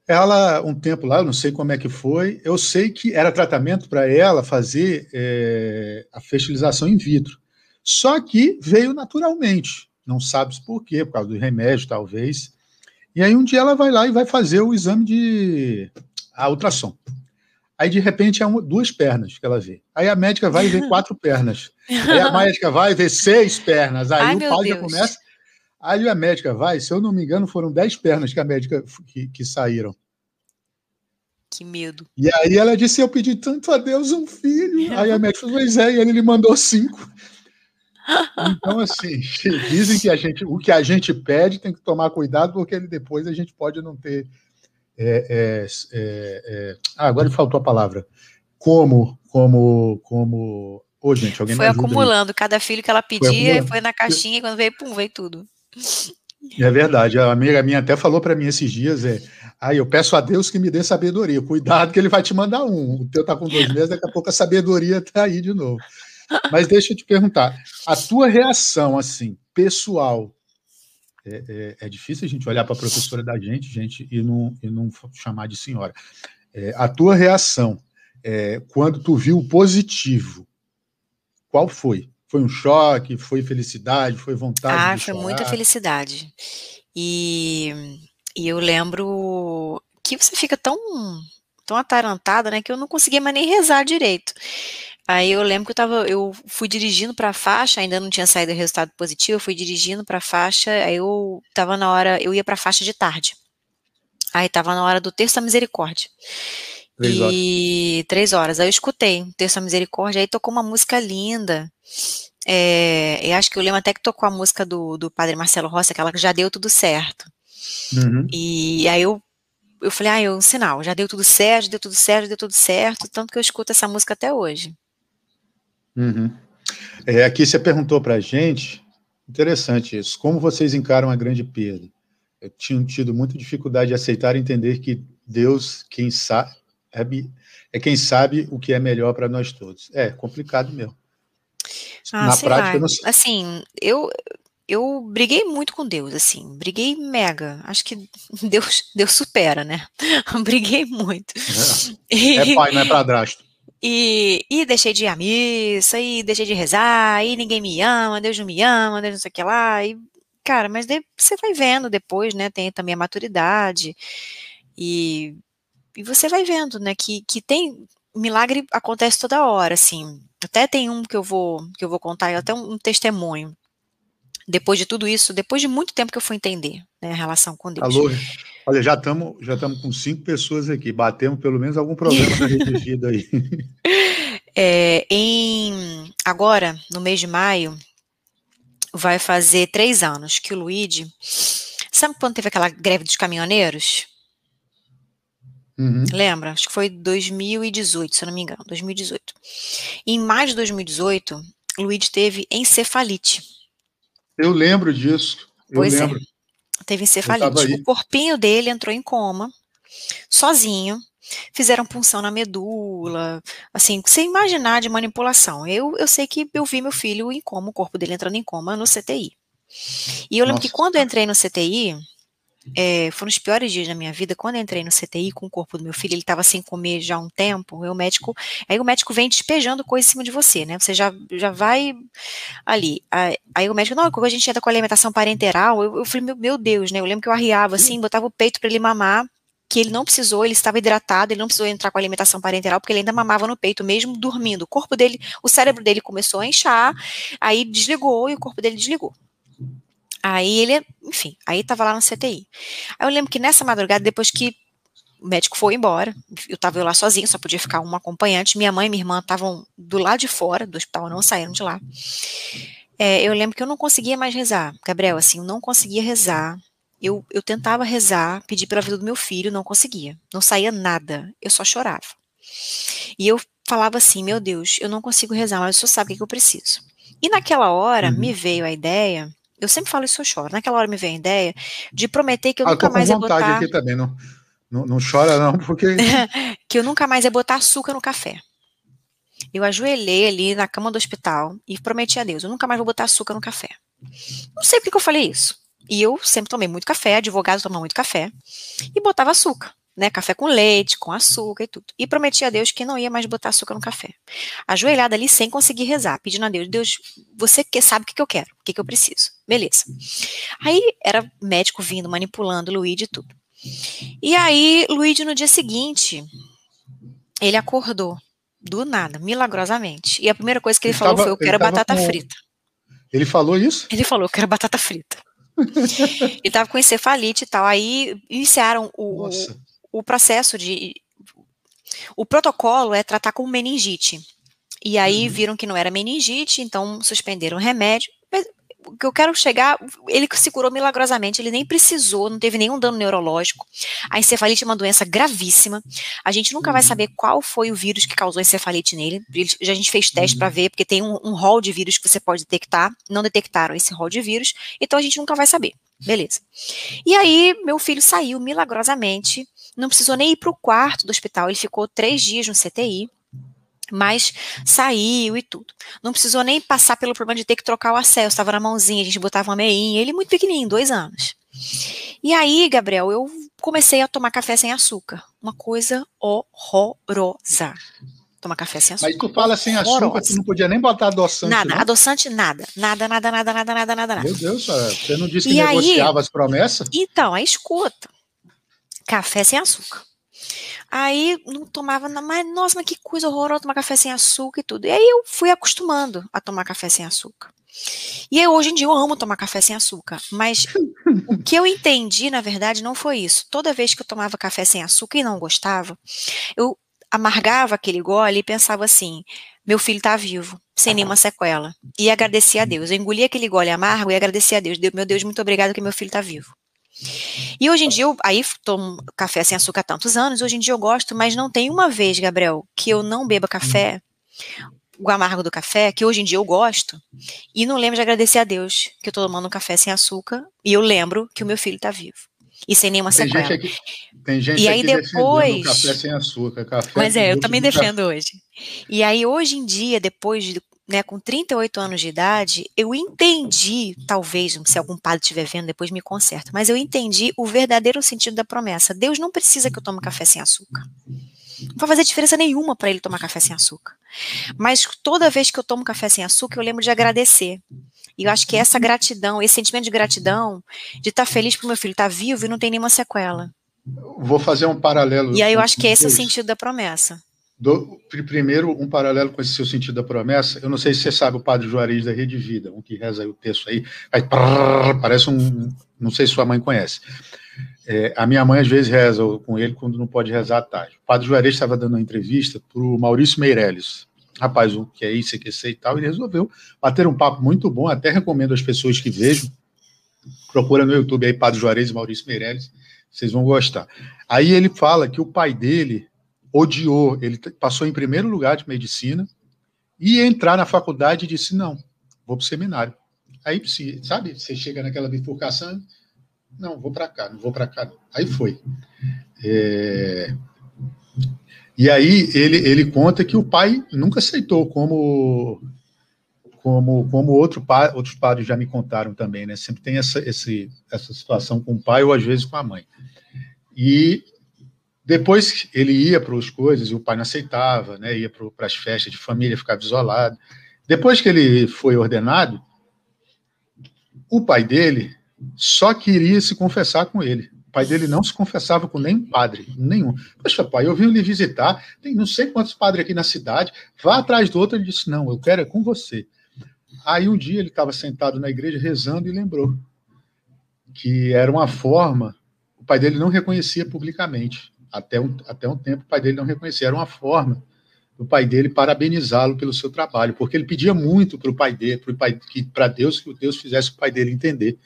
Ela, um tempo lá, eu não sei como é que foi, eu sei que era tratamento para ela fazer é, a fertilização in vitro. Só que veio naturalmente não sabe por quê, por causa do remédio, talvez. E aí um dia ela vai lá e vai fazer o exame de a ultrassom. Aí, de repente, é uma, duas pernas que ela vê. Aí a médica vai ver quatro pernas. Aí a médica vai ver seis pernas. Aí Ai, o pai já começa. Aí a médica vai, se eu não me engano, foram dez pernas que a médica que, que saíram.
Que medo.
E aí ela disse: Eu pedi tanto a Deus um filho. Aí a médica falou: Pois é, e ele lhe mandou cinco. Então, assim, dizem que a gente, o que a gente pede tem que tomar cuidado, porque depois a gente pode não ter. É, é, é, é ah, agora faltou a palavra. Como, como, como. Ô, gente, alguém
Foi acumulando, aí. cada filho que ela pedia, foi, foi na caixinha, e quando veio, pum, veio tudo.
É verdade, a amiga minha até falou para mim esses dias, é, aí eu peço a Deus que me dê sabedoria, cuidado que ele vai te mandar um, o teu tá com dois meses, daqui a pouco a sabedoria tá aí de novo. Mas deixa eu te perguntar, a tua reação, assim, pessoal, é, é, é difícil a gente olhar para a professora da gente, gente, e não, e não chamar de senhora. É, a tua reação, é, quando tu viu o positivo, qual foi? Foi um choque? Foi felicidade? Foi vontade?
Ah, foi chorar? muita felicidade. E, e eu lembro que você fica tão, tão atarantada, né, que eu não conseguia mais nem rezar direito. Aí eu lembro que eu tava, eu fui dirigindo para a faixa, ainda não tinha saído o resultado positivo, eu fui dirigindo para a faixa, aí eu tava na hora, eu ia para a faixa de tarde. Aí tava na hora do terço da misericórdia. Três e horas. três horas. Aí eu escutei o terço da misericórdia, aí tocou uma música linda. É, eu acho que eu lembro até que tocou a música do, do padre Marcelo Rossi, aquela que já deu tudo certo. Uhum. E aí eu eu falei, ah, é um sinal, já deu tudo certo, já deu tudo certo, já deu tudo certo, tanto que eu escuto essa música até hoje.
Uhum. É, aqui você perguntou para a gente, interessante isso, como vocês encaram a grande perda? Eu tinha tido muita dificuldade de aceitar e entender que Deus, quem sabe, é quem sabe o que é melhor para nós todos. É complicado mesmo.
Ah, Na prática, não... assim, eu eu briguei muito com Deus, assim, briguei mega. Acho que Deus, Deus supera, né? briguei muito.
É, e, é pai, não é padrasto.
E, e deixei de ir à missa, e deixei de rezar, e ninguém me ama, Deus não me ama, Deus não sei o que lá. E, cara, mas você vai vendo depois, né? Tem também a maturidade. E, e você vai vendo, né? Que, que tem. Milagre acontece toda hora, assim. Até tem um que eu vou que eu vou contar, até um, um testemunho depois de tudo isso, depois de muito tempo que eu fui entender né, a relação com Deus.
Alô, olha, já estamos já estamos com cinco pessoas aqui, batemos pelo menos algum problema na vida aí.
É, em, agora, no mês de maio, vai fazer três anos que o Luigi. Sabe quando teve aquela greve dos caminhoneiros? Uhum. Lembra? Acho que foi 2018, se eu não me engano, 2018. Em maio de 2018, o Luigi teve encefalite.
Eu lembro disso. Eu pois é. lembro.
É. Teve encefalite. O corpinho dele entrou em coma, sozinho. Fizeram punção na medula, assim, sem imaginar de manipulação. Eu, eu sei que eu vi meu filho em coma, o corpo dele entrando em coma no CTI. E eu lembro Nossa. que quando eu entrei no CTI, é, foram os piores dias da minha vida. Quando entrei no CTI com o corpo do meu filho, ele estava sem comer já há um tempo. o médico, aí o médico vem despejando coisa em cima de você, né? Você já, já vai ali. Aí, aí o médico, não, a gente entra com alimentação parenteral. Eu, eu falei, meu, meu Deus, né? Eu lembro que eu arriava assim, botava o peito para ele mamar que ele não precisou, ele estava hidratado, ele não precisou entrar com alimentação parenteral, porque ele ainda mamava no peito, mesmo dormindo. O corpo dele, o cérebro dele começou a inchar, aí desligou e o corpo dele desligou. Aí ele, enfim, aí tava lá no CTI. Aí eu lembro que nessa madrugada, depois que o médico foi embora, eu tava eu lá sozinha, só podia ficar uma acompanhante, minha mãe e minha irmã estavam do lado de fora do hospital, não saíram de lá. É, eu lembro que eu não conseguia mais rezar, Gabriel, assim, eu não conseguia rezar. Eu, eu tentava rezar, pedir pela vida do meu filho, não conseguia. Não saía nada, eu só chorava. E eu falava assim, meu Deus, eu não consigo rezar, mas o senhor sabe o que eu preciso. E naquela hora uhum. me veio a ideia eu sempre falo isso, eu choro. Naquela hora me veio a ideia de prometer que eu ah, nunca mais ia botar.
aqui também, não, não, não chora não, porque.
que eu nunca mais ia botar açúcar no café. Eu ajoelhei ali na cama do hospital e prometi a Deus: eu nunca mais vou botar açúcar no café. Não sei por que eu falei isso. E eu sempre tomei muito café, advogado toma muito café, e botava açúcar né, café com leite, com açúcar e tudo. E prometi a Deus que não ia mais botar açúcar no café. Ajoelhada ali sem conseguir rezar, pedindo a Deus, Deus, você que sabe o que, que eu quero, o que, que eu preciso. Beleza. Aí era médico vindo, manipulando Luigi e tudo. E aí, Luigi, no dia seguinte, ele acordou, do nada, milagrosamente. E a primeira coisa que ele, ele falou tava, foi: Eu quero batata com... frita.
Ele falou isso?
Ele falou: Eu quero batata frita. ele tava com encefalite e tal. Aí iniciaram o, o processo de. O protocolo é tratar com meningite. E aí uhum. viram que não era meningite, então suspenderam o remédio. Mas o que eu quero chegar, ele se curou milagrosamente, ele nem precisou, não teve nenhum dano neurológico. A encefalite é uma doença gravíssima. A gente nunca uhum. vai saber qual foi o vírus que causou a encefalite nele. Já a gente fez teste uhum. para ver, porque tem um, um hall de vírus que você pode detectar. Não detectaram esse hall de vírus, então a gente nunca vai saber. Beleza. E aí, meu filho saiu milagrosamente não precisou nem ir para o quarto do hospital, ele ficou três dias no CTI, mas saiu e tudo. Não precisou nem passar pelo problema de ter que trocar o acesso, estava na mãozinha, a gente botava uma meinha, ele muito pequenininho, dois anos. E aí, Gabriel, eu comecei a tomar café sem açúcar, uma coisa horrorosa. Tomar café sem açúcar.
Mas tu fala sem açúcar, tu não podia nem botar adoçante.
Nada,
não?
adoçante, nada. Nada, nada, nada, nada, nada, nada, nada.
Meu Deus, você não disse que e negociava aí, as promessas?
Então, aí escuta café sem açúcar. Aí não tomava, mas nossa, mas que coisa horrorosa tomar café sem açúcar e tudo. E aí eu fui acostumando a tomar café sem açúcar. E aí, hoje em dia eu amo tomar café sem açúcar, mas o que eu entendi, na verdade, não foi isso. Toda vez que eu tomava café sem açúcar e não gostava, eu amargava aquele gole e pensava assim: meu filho está vivo, sem nenhuma sequela. E agradecia a Deus. Eu engolia aquele gole amargo e agradecia a Deus. Meu Deus, muito obrigado que meu filho está vivo. E hoje em dia, eu, aí tomo café sem açúcar há tantos anos, hoje em dia eu gosto, mas não tem uma vez, Gabriel, que eu não beba café o amargo do café, que hoje em dia eu gosto, e não lembro de agradecer a Deus que eu tô tomando um café sem açúcar, e eu lembro que o meu filho está vivo. E sem nenhuma tem sequela.
Gente aqui, tem gente
e aí depois.
Café sem açúcar. Café
Mas é, eu também defendo café. hoje. E aí, hoje em dia, depois de né, com 38 anos de idade, eu entendi, talvez, se algum padre estiver vendo, depois me conserta, mas eu entendi o verdadeiro sentido da promessa. Deus não precisa que eu tome café sem açúcar. Não vai fazer diferença nenhuma para ele tomar café sem açúcar. Mas toda vez que eu tomo café sem açúcar, eu lembro de agradecer. E eu acho que essa gratidão, esse sentimento de gratidão, de estar tá feliz porque meu filho está vivo e não tem nenhuma sequela.
Vou fazer um paralelo.
E aí eu acho que esse é o sentido da promessa.
Do, primeiro, um paralelo com esse seu sentido da promessa. Eu não sei se você sabe o Padre Juarez da Rede Vida, um que reza o texto aí, aí prrr, parece um. Não sei se sua mãe conhece. É, a minha mãe às vezes reza com ele quando não pode rezar à tarde. O Padre Juarez estava dando uma entrevista para o Maurício Meirelles, rapaz um que é isso, é e tal, e resolveu bater um papo muito bom. Até recomendo às pessoas que vejam. Procura no YouTube aí Padre Juarez e Maurício Meirelles, vocês vão gostar. Aí ele fala que o pai dele odiou, ele passou em primeiro lugar de medicina, e entrar na faculdade e disse: não, vou para o seminário. Aí, sabe, você chega naquela bifurcação, não, vou para cá, não vou para cá. Aí foi. É... E aí ele, ele conta que o pai nunca aceitou como como, como outro pai, outros padres já me contaram também, né? Sempre tem essa, esse, essa situação com o pai ou às vezes com a mãe. E depois ele ia para as coisas e o pai não aceitava, né? Ia para as festas de família, ficava isolado. Depois que ele foi ordenado, o pai dele só queria se confessar com ele. O pai dele não se confessava com nenhum padre, nenhum. Poxa, pai, eu vim lhe visitar, tem não sei quantos padres aqui na cidade, vá atrás do outro. Ele disse: Não, eu quero é com você. Aí um dia ele estava sentado na igreja rezando e lembrou que era uma forma, o pai dele não reconhecia publicamente até um, até um tempo, o pai dele não reconhecia. Era uma forma do pai dele parabenizá-lo pelo seu trabalho, porque ele pedia muito para o pai dele, para Deus, que Deus fizesse o pai dele entender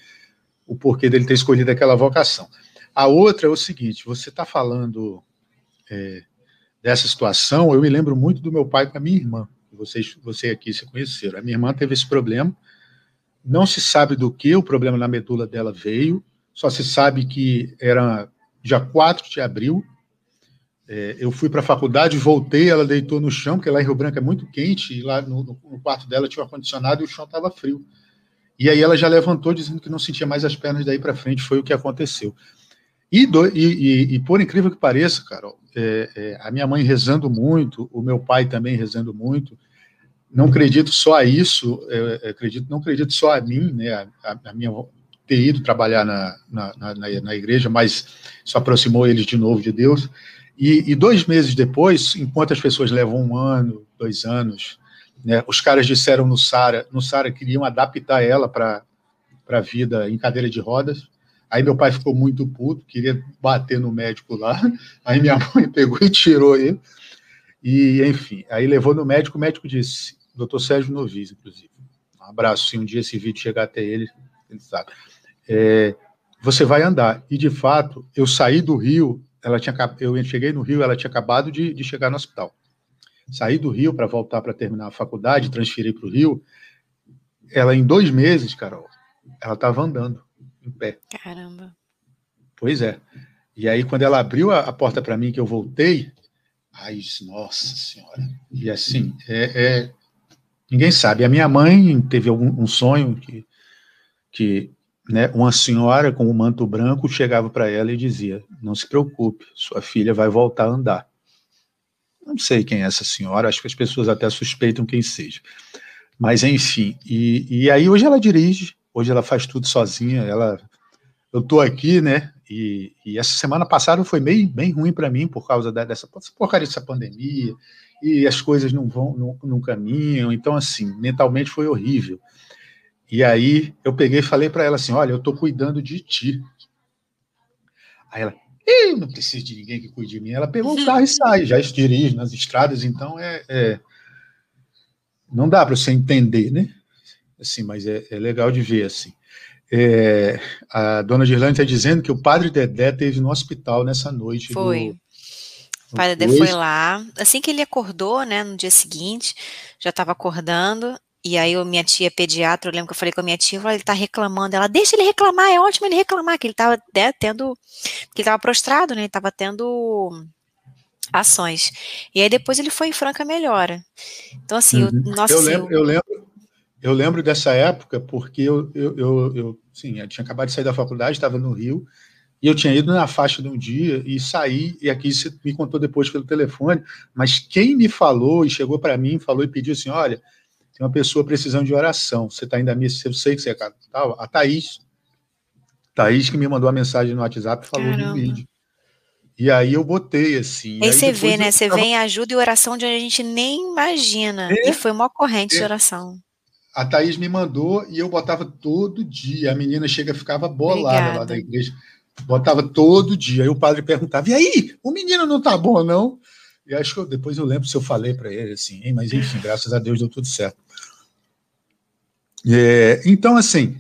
o porquê dele ter escolhido aquela vocação. A outra é o seguinte: você está falando é, dessa situação, eu me lembro muito do meu pai com a minha irmã. Vocês, você aqui se conheceram. A minha irmã teve esse problema, não se sabe do que o problema na medula dela veio, só se sabe que era dia 4 de abril, é, eu fui para a faculdade, voltei, ela deitou no chão, porque lá em Rio Branco é muito quente, e lá no, no quarto dela tinha um ar-condicionado e o chão estava frio. E aí ela já levantou dizendo que não sentia mais as pernas daí para frente, foi o que aconteceu. E, do, e, e, e, por incrível que pareça, Carol, é, é, a minha mãe rezando muito, o meu pai também rezando muito, não acredito só a isso, é, é, acredito, não acredito só a mim, né, a, a minha ter ido trabalhar na, na, na, na igreja, mas isso aproximou eles de novo de Deus, e, e, dois meses depois, enquanto as pessoas levam um ano, dois anos, né, os caras disseram no Sara, no Sara queriam adaptar ela para a vida em cadeira de rodas. Aí meu pai ficou muito puto, queria bater no médico lá. Aí minha mãe pegou e tirou ele. E, enfim, aí levou no médico, o médico disse, doutor Sérgio Novis, inclusive. Um abraço, se um dia esse vídeo chegar até ele, ele sabe. É, você vai andar. E, de fato, eu saí do Rio ela tinha, eu cheguei no Rio, ela tinha acabado de, de chegar no hospital. Saí do Rio para voltar para terminar a faculdade, transferi para o Rio. Ela, em dois meses, Carol, ela estava andando em pé.
Caramba.
Pois é. E aí, quando ela abriu a, a porta para mim, que eu voltei, aí disse, nossa senhora. E assim, é, é, ninguém sabe. A minha mãe teve algum, um sonho que, que né, uma senhora com um manto branco chegava para ela e dizia: Não se preocupe, sua filha vai voltar a andar. Não sei quem é essa senhora, acho que as pessoas até suspeitam quem seja. Mas, enfim, e, e aí hoje ela dirige, hoje ela faz tudo sozinha. Ela, eu estou aqui, né? E, e, essa semana passada foi bem, bem ruim para mim por causa dessa porcaria dessa pandemia e as coisas não vão, não, não caminham. Então, assim, mentalmente foi horrível. E aí eu peguei e falei para ela assim: Olha, eu estou cuidando de ti. Aí ela, eu não preciso de ninguém que cuide de mim. Ela pegou o carro e sai, já dirige nas estradas, então é, é... não dá para você entender, né? Assim, mas é, é legal de ver assim. É, a dona Girlane está dizendo que o padre Dedé teve no hospital nessa noite.
Foi. Do, O pai da Dé foi lá. Assim que ele acordou, né, no dia seguinte, já estava acordando. E aí, eu, minha tia pediatra, eu lembro que eu falei com a minha tia, ele tá reclamando. Ela, deixa ele reclamar, é ótimo ele reclamar, que ele tava né, tendo. Que ele tava prostrado, né? Ele tava tendo ações. E aí depois ele foi em franca melhora. Então, assim, uhum. eu, nossa,
eu lembro, eu lembro, eu lembro dessa época porque eu, eu, eu, eu, sim, eu tinha acabado de sair da faculdade, estava no Rio, e eu tinha ido na faixa de um dia e saí, e aqui você me contou depois pelo telefone, mas quem me falou e chegou para mim, falou e pediu assim: olha, uma pessoa precisando de oração, você está ainda missa, eu sei que você é tal, a Thaís. Thaís que me mandou a mensagem no WhatsApp falou Caramba. do vídeo. E aí eu botei assim.
Aí, aí você vê, né? Você tava... vem ajuda e oração de onde a gente nem imagina. É, e foi uma corrente é. de oração.
A Thaís me mandou e eu botava todo dia. A menina chega ficava bolada Obrigada. lá da igreja. Botava todo dia. Aí o padre perguntava: e aí, o menino não tá bom, não? E acho que eu, depois eu lembro se eu falei para ele assim, hein? mas enfim, graças a Deus deu tudo certo. É, então, assim,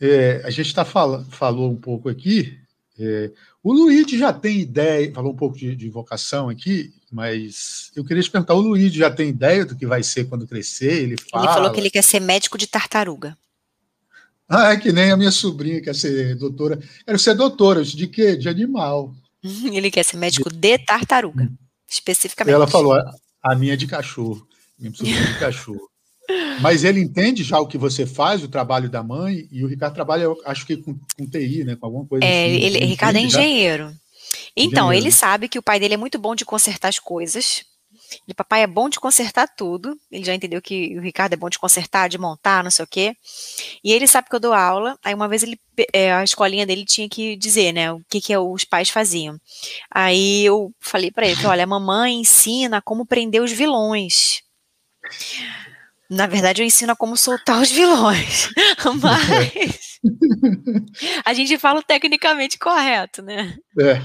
é, a gente tá fala, falou um pouco aqui. É, o Luiz já tem ideia, falou um pouco de, de, vocação aqui, mas eu queria te perguntar: o Luiz já tem ideia do que vai ser quando crescer? Ele, fala...
ele falou que ele quer ser médico de tartaruga.
Ah, é que nem a minha sobrinha quer ser doutora. Quero ser doutora, de quê? De animal.
Ele quer ser médico de tartaruga, especificamente.
Ela falou, a minha é de cachorro. Minha sobrinha é de cachorro. Mas ele entende já o que você faz, o trabalho da mãe, e o Ricardo trabalha, acho que com, com TI, né? Com alguma coisa
é, assim. Ele, Ricardo é engenheiro. Já? Então, engenheiro. ele sabe que o pai dele é muito bom de consertar as coisas. E papai é bom de consertar tudo. Ele já entendeu que o Ricardo é bom de consertar, de montar, não sei o quê. E ele sabe que eu dou aula. Aí uma vez ele, é, a escolinha dele tinha que dizer, né, o que, que os pais faziam. Aí eu falei para ele, olha, a mamãe ensina como prender os vilões. Na verdade, eu ensino a como soltar os vilões. Mas a gente fala tecnicamente correto, né?
É.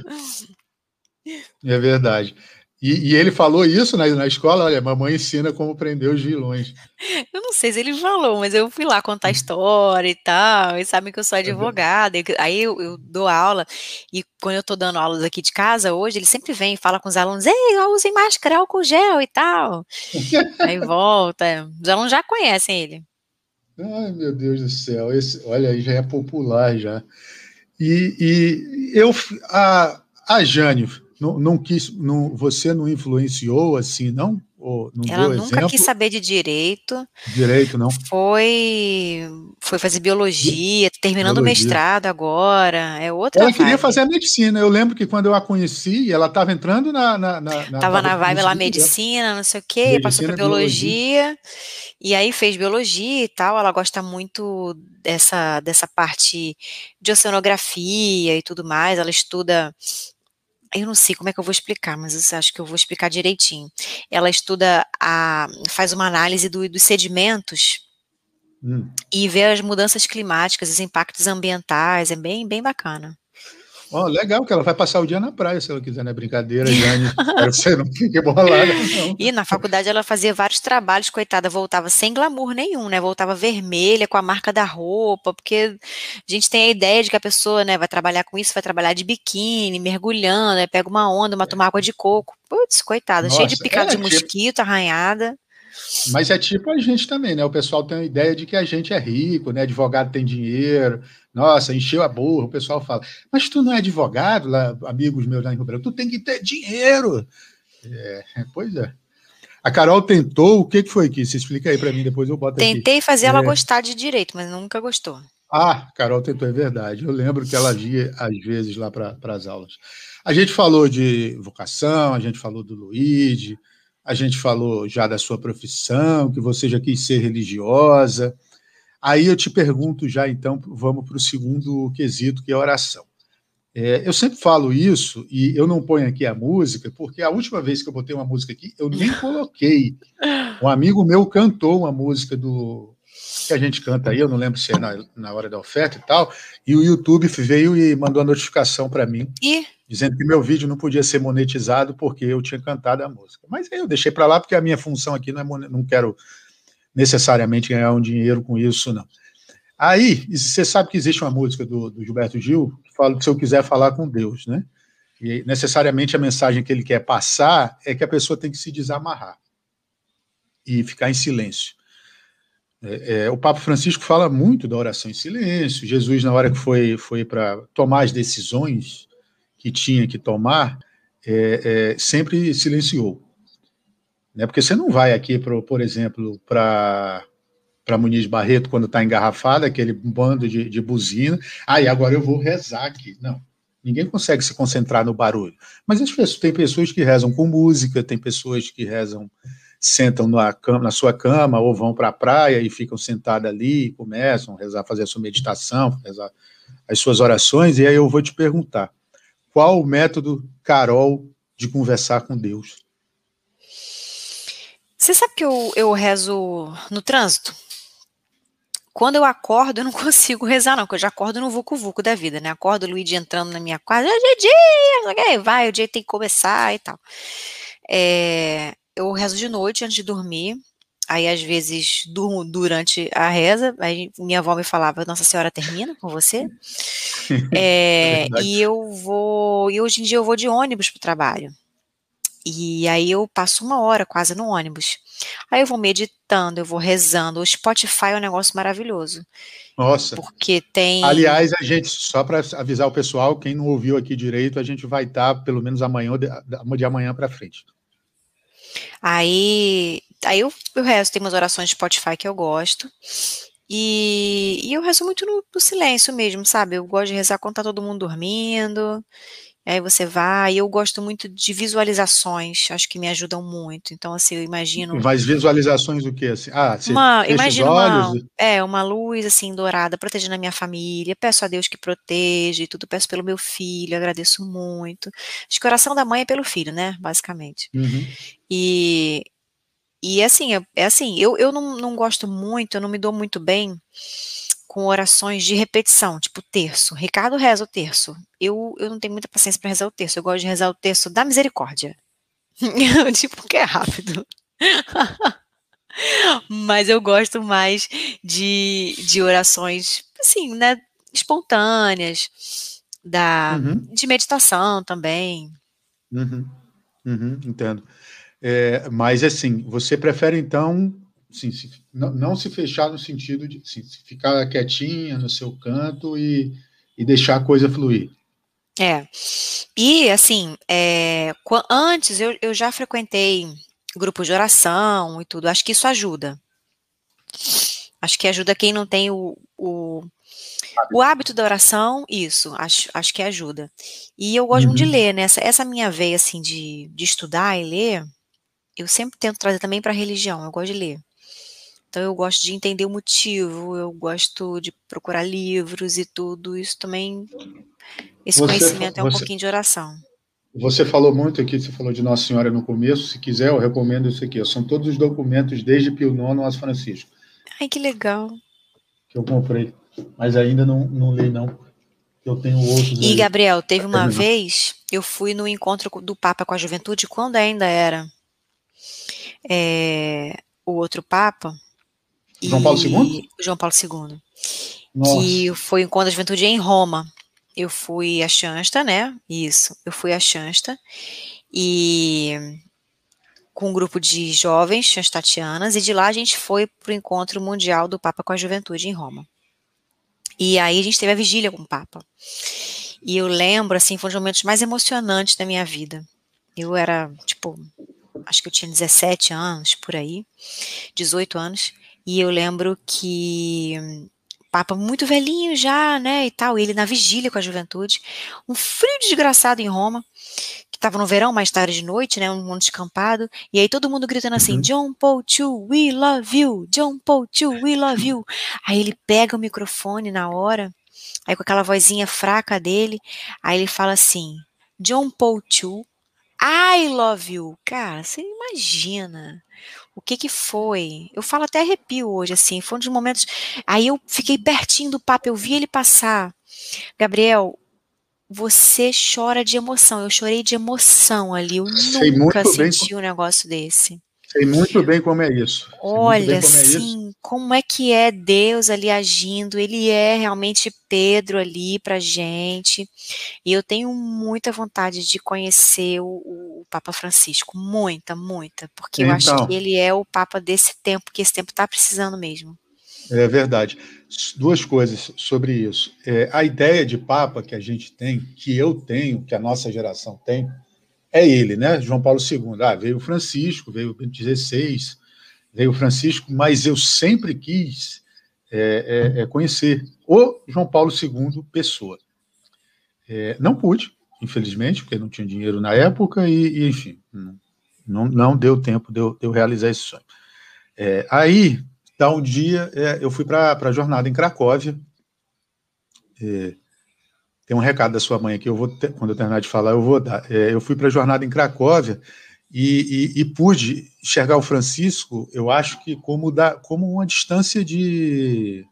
É verdade. E, e, ele falou isso na, na escola, olha, mamãe ensina como prender os vilões.
Eu não sei se ele falou, mas eu fui lá contar a história e tal, e sabem que eu sou advogada, aí eu, eu, dou aula, e quando eu tô dando aulas aqui de casa hoje, ele sempre vem e fala com os alunos, ei, usem máscara, álcool gel e tal. aí volta, os alunos já conhecem ele.
Ai, meu Deus do céu, esse, olha aí, já é popular já. E, e eu, a, a Jane, não, não quis, não, você não influenciou assim, não? Ou não
Ela nunca exemplo? quis saber de direito.
Direito, não?
Foi, foi fazer biologia, terminando o mestrado agora, é outra
Ela vibe. queria fazer a medicina, eu lembro que quando eu a conheci, ela estava entrando na... na,
na, na Tava na vibe lá, medicina, não sei o quê, medicina, passou para biologia, biologia, e aí fez biologia e tal, ela gosta muito dessa, dessa parte de oceanografia e tudo mais, ela estuda eu não sei como é que eu vou explicar, mas eu acho que eu vou explicar direitinho. Ela estuda, a, faz uma análise do, dos sedimentos hum. e vê as mudanças climáticas, os impactos ambientais, é bem, bem bacana.
Oh, legal, que ela vai passar o dia na praia, se ela quiser, né? Brincadeira, Jane. Você não fique bolada. Não.
E na faculdade ela fazia vários trabalhos, coitada, voltava sem glamour nenhum, né? Voltava vermelha, com a marca da roupa, porque a gente tem a ideia de que a pessoa, né, vai trabalhar com isso, vai trabalhar de biquíni, mergulhando, né, pega uma onda, uma tomar água de coco. Putz, coitada, cheia de picada é, de tipo mosquito, tipo... arranhada.
Mas é tipo a gente também, né? O pessoal tem a ideia de que a gente é rico, né? Advogado tem dinheiro, nossa, encheu a burra, o pessoal fala, mas tu não é advogado, lá, amigos meus lá em Rio Branco, tu tem que ter dinheiro. É, pois é. A Carol tentou, o que, que foi que? Se explica aí para mim, depois eu boto
Tentei aqui. Tentei fazer é... ela gostar de direito, mas nunca gostou.
Ah, Carol tentou, é verdade. Eu lembro que ela via às vezes lá para as aulas. A gente falou de vocação, a gente falou do Luigi, a gente falou já da sua profissão, que você já quis ser religiosa. Aí eu te pergunto já, então, vamos para o segundo quesito, que é a oração. É, eu sempre falo isso, e eu não ponho aqui a música, porque a última vez que eu botei uma música aqui, eu nem coloquei. Um amigo meu cantou uma música do que a gente canta aí, eu não lembro se é na, na hora da oferta e tal, e o YouTube veio e mandou a notificação para mim,
e?
dizendo que meu vídeo não podia ser monetizado porque eu tinha cantado a música. Mas aí eu deixei para lá, porque a minha função aqui não é não quero necessariamente ganhar um dinheiro com isso, não. Aí, você sabe que existe uma música do, do Gilberto Gil que fala que se eu quiser falar com Deus, né? E necessariamente a mensagem que ele quer passar é que a pessoa tem que se desamarrar e ficar em silêncio. É, é, o Papa Francisco fala muito da oração em silêncio. Jesus, na hora que foi, foi para tomar as decisões que tinha que tomar, é, é sempre silenciou. Né? Porque você não vai aqui, pro, por exemplo, para para Muniz Barreto quando está engarrafada, aquele bando de, de buzina. Ah, e agora eu vou rezar aqui. Não. Ninguém consegue se concentrar no barulho. Mas tem pessoas que rezam com música, tem pessoas que rezam, sentam na, cama, na sua cama ou vão para a praia e ficam sentadas ali, começam a rezar, fazer a sua meditação, rezar as suas orações. E aí eu vou te perguntar: qual o método, Carol, de conversar com Deus?
Você sabe que eu, eu rezo no trânsito? Quando eu acordo, eu não consigo rezar, não, porque eu já acordo no vucu-vucu da vida, né? Acordo o Luigi entrando na minha quadra, dia, vai, o dia tem que começar e tal. É, eu rezo de noite antes de dormir, aí às vezes durmo durante a reza, aí minha avó me falava, Nossa Senhora termina com você? É, é e eu vou, e hoje em dia eu vou de ônibus para o trabalho. E aí eu passo uma hora quase no ônibus. Aí eu vou meditando, eu vou rezando. O Spotify é um negócio maravilhoso.
Nossa.
Porque tem.
Aliás, a gente, só para avisar o pessoal, quem não ouviu aqui direito, a gente vai estar pelo menos amanhã, de amanhã para frente.
Aí, aí eu, eu rezo, tem umas orações de Spotify que eu gosto. E, e eu rezo muito no, no silêncio mesmo, sabe? Eu gosto de rezar quando tá todo mundo dormindo. Aí você vai, eu gosto muito de visualizações, acho que me ajudam muito. Então, assim, eu imagino.
Mas visualizações do que? Assim? Ah,
você uma, imagina uma, é, uma luz assim dourada protegendo a minha família. Peço a Deus que proteja e tudo, peço pelo meu filho, agradeço muito. Acho que oração da mãe é pelo filho, né? Basicamente. Uhum. E, e assim, é, é assim, eu, eu não, não gosto muito, eu não me dou muito bem com orações de repetição, tipo terço. Ricardo reza o terço. Eu, eu não tenho muita paciência para rezar o terço. Eu gosto de rezar o terço da misericórdia. tipo, que é rápido. Mas eu gosto mais de, de orações, assim, né, espontâneas, da, uhum. de meditação também.
Uhum. Uhum, entendo. É, mas, assim, você prefere, então, assim, se, não, não, se fechar no sentido de assim, ficar quietinha no seu canto e, e deixar a coisa fluir.
É. E, assim, é, antes eu, eu já frequentei grupos de oração e tudo. Acho que isso ajuda. Acho que ajuda quem não tem o, o, o hábito da oração, isso, acho, acho que ajuda. E eu gosto uhum. muito de ler, né? Essa, essa minha veia, assim, de, de estudar e ler, eu sempre tento trazer também para a religião, eu gosto de ler. Então eu gosto de entender o motivo, eu gosto de procurar livros e tudo. Isso também, esse você, conhecimento é um você, pouquinho de oração.
Você falou muito aqui, você falou de Nossa Senhora no começo. Se quiser, eu recomendo isso aqui. São todos os documentos desde Pio IX aos Francisco.
Ai, que legal.
Que eu comprei, mas ainda não, não li não. Eu tenho outros.
E aí. Gabriel, teve uma vez eu fui no encontro do Papa com a Juventude quando ainda era é, o outro Papa
João Paulo II?
João Paulo II. Nossa. Que foi o encontro da juventude em Roma. Eu fui a Chansta, né? Isso, eu fui a Chansta. E com um grupo de jovens chanstatianas, e de lá a gente foi para o encontro mundial do Papa com a Juventude em Roma. E aí a gente teve a vigília com o Papa. E eu lembro, assim, foi um dos momentos mais emocionantes da minha vida. Eu era, tipo, acho que eu tinha 17 anos, por aí, 18 anos, e eu lembro que Papa muito velhinho já, né, e tal, ele na vigília com a juventude, um frio desgraçado em Roma, que estava no verão, mais tarde de noite, né, um mundo descampado, e aí todo mundo gritando assim, uhum. John Paul II, we love you, John Paul II, we love you. Aí ele pega o microfone na hora, aí com aquela vozinha fraca dele, aí ele fala assim, John Paul II, I love you. Cara, você imagina o que que foi? Eu falo até arrepio hoje, assim, foi um dos momentos. Aí eu fiquei pertinho do papo, eu vi ele passar. Gabriel, você chora de emoção. Eu chorei de emoção ali. Eu Sei nunca senti bem, um negócio desse.
Sei muito bem como é isso.
Olha, como é sim, isso. como é que é Deus ali agindo? Ele é realmente Pedro ali para gente. E eu tenho muita vontade de conhecer o, o Papa Francisco, muita, muita, porque então, eu acho então. que ele é o Papa desse tempo, que esse tempo está precisando mesmo.
É verdade. Duas coisas sobre isso. É, a ideia de Papa que a gente tem, que eu tenho, que a nossa geração tem, é ele, né? João Paulo II. Ah, veio Francisco, veio o Bento XVI, veio Francisco, mas eu sempre quis é, é, é, conhecer o João Paulo II pessoa. É, não pude, infelizmente, porque não tinha dinheiro na época e, e enfim, não, não deu tempo de eu, de eu realizar esse sonho. É, aí, tá um dia, é, eu fui para a jornada em Cracóvia, tem um recado da sua mãe aqui, eu vou ter, quando eu terminar de falar, eu vou dar. É, eu fui para a jornada em Cracóvia e, e, e, pude enxergar o Francisco, eu acho que como, da, como uma distância de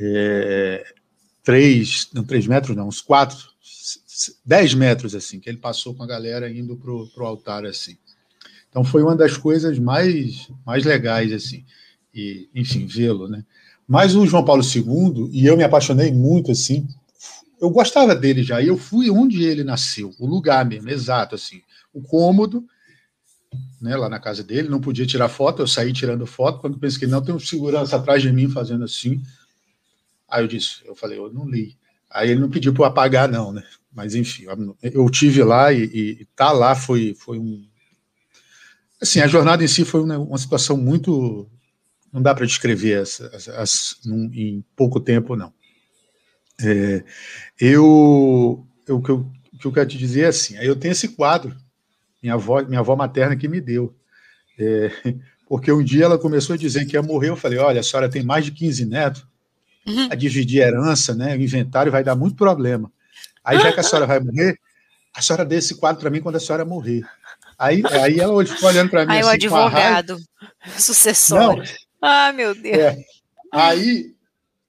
é, três, não três metros, não, uns quatro, dez metros, assim, que ele passou com a galera indo para o altar, assim. Então foi uma das coisas mais, mais legais, assim, e, enfim, vê-lo, né? Mas o João Paulo II, e eu me apaixonei muito, assim, eu gostava dele já, e eu fui onde ele nasceu, o lugar mesmo, exato, assim, o cômodo, né, lá na casa dele, não podia tirar foto, eu saí tirando foto, quando pensei que não, tem um segurança atrás de mim fazendo assim, aí eu disse, eu falei, eu não li, aí ele não pediu para eu apagar não, né, mas enfim, eu tive lá e, e tá lá foi, foi um, assim, a jornada em si foi uma, uma situação muito, não dá para descrever as, as, num, em pouco tempo, não. É, eu, eu, o, que eu, que eu quero te dizer é assim, eu tenho esse quadro, minha avó, minha avó materna que me deu, é, porque um dia ela começou a dizer que ia morrer, eu falei, olha, a senhora tem mais de 15 netos, uhum. a dividir herança, né, o inventário vai dar muito problema. Aí, já que a senhora vai morrer, a senhora dê esse quadro para mim quando a senhora morrer. Aí, aí ela ficou olhando para mim.
Aí assim, o advogado, sucessor. Ah, meu Deus. É,
aí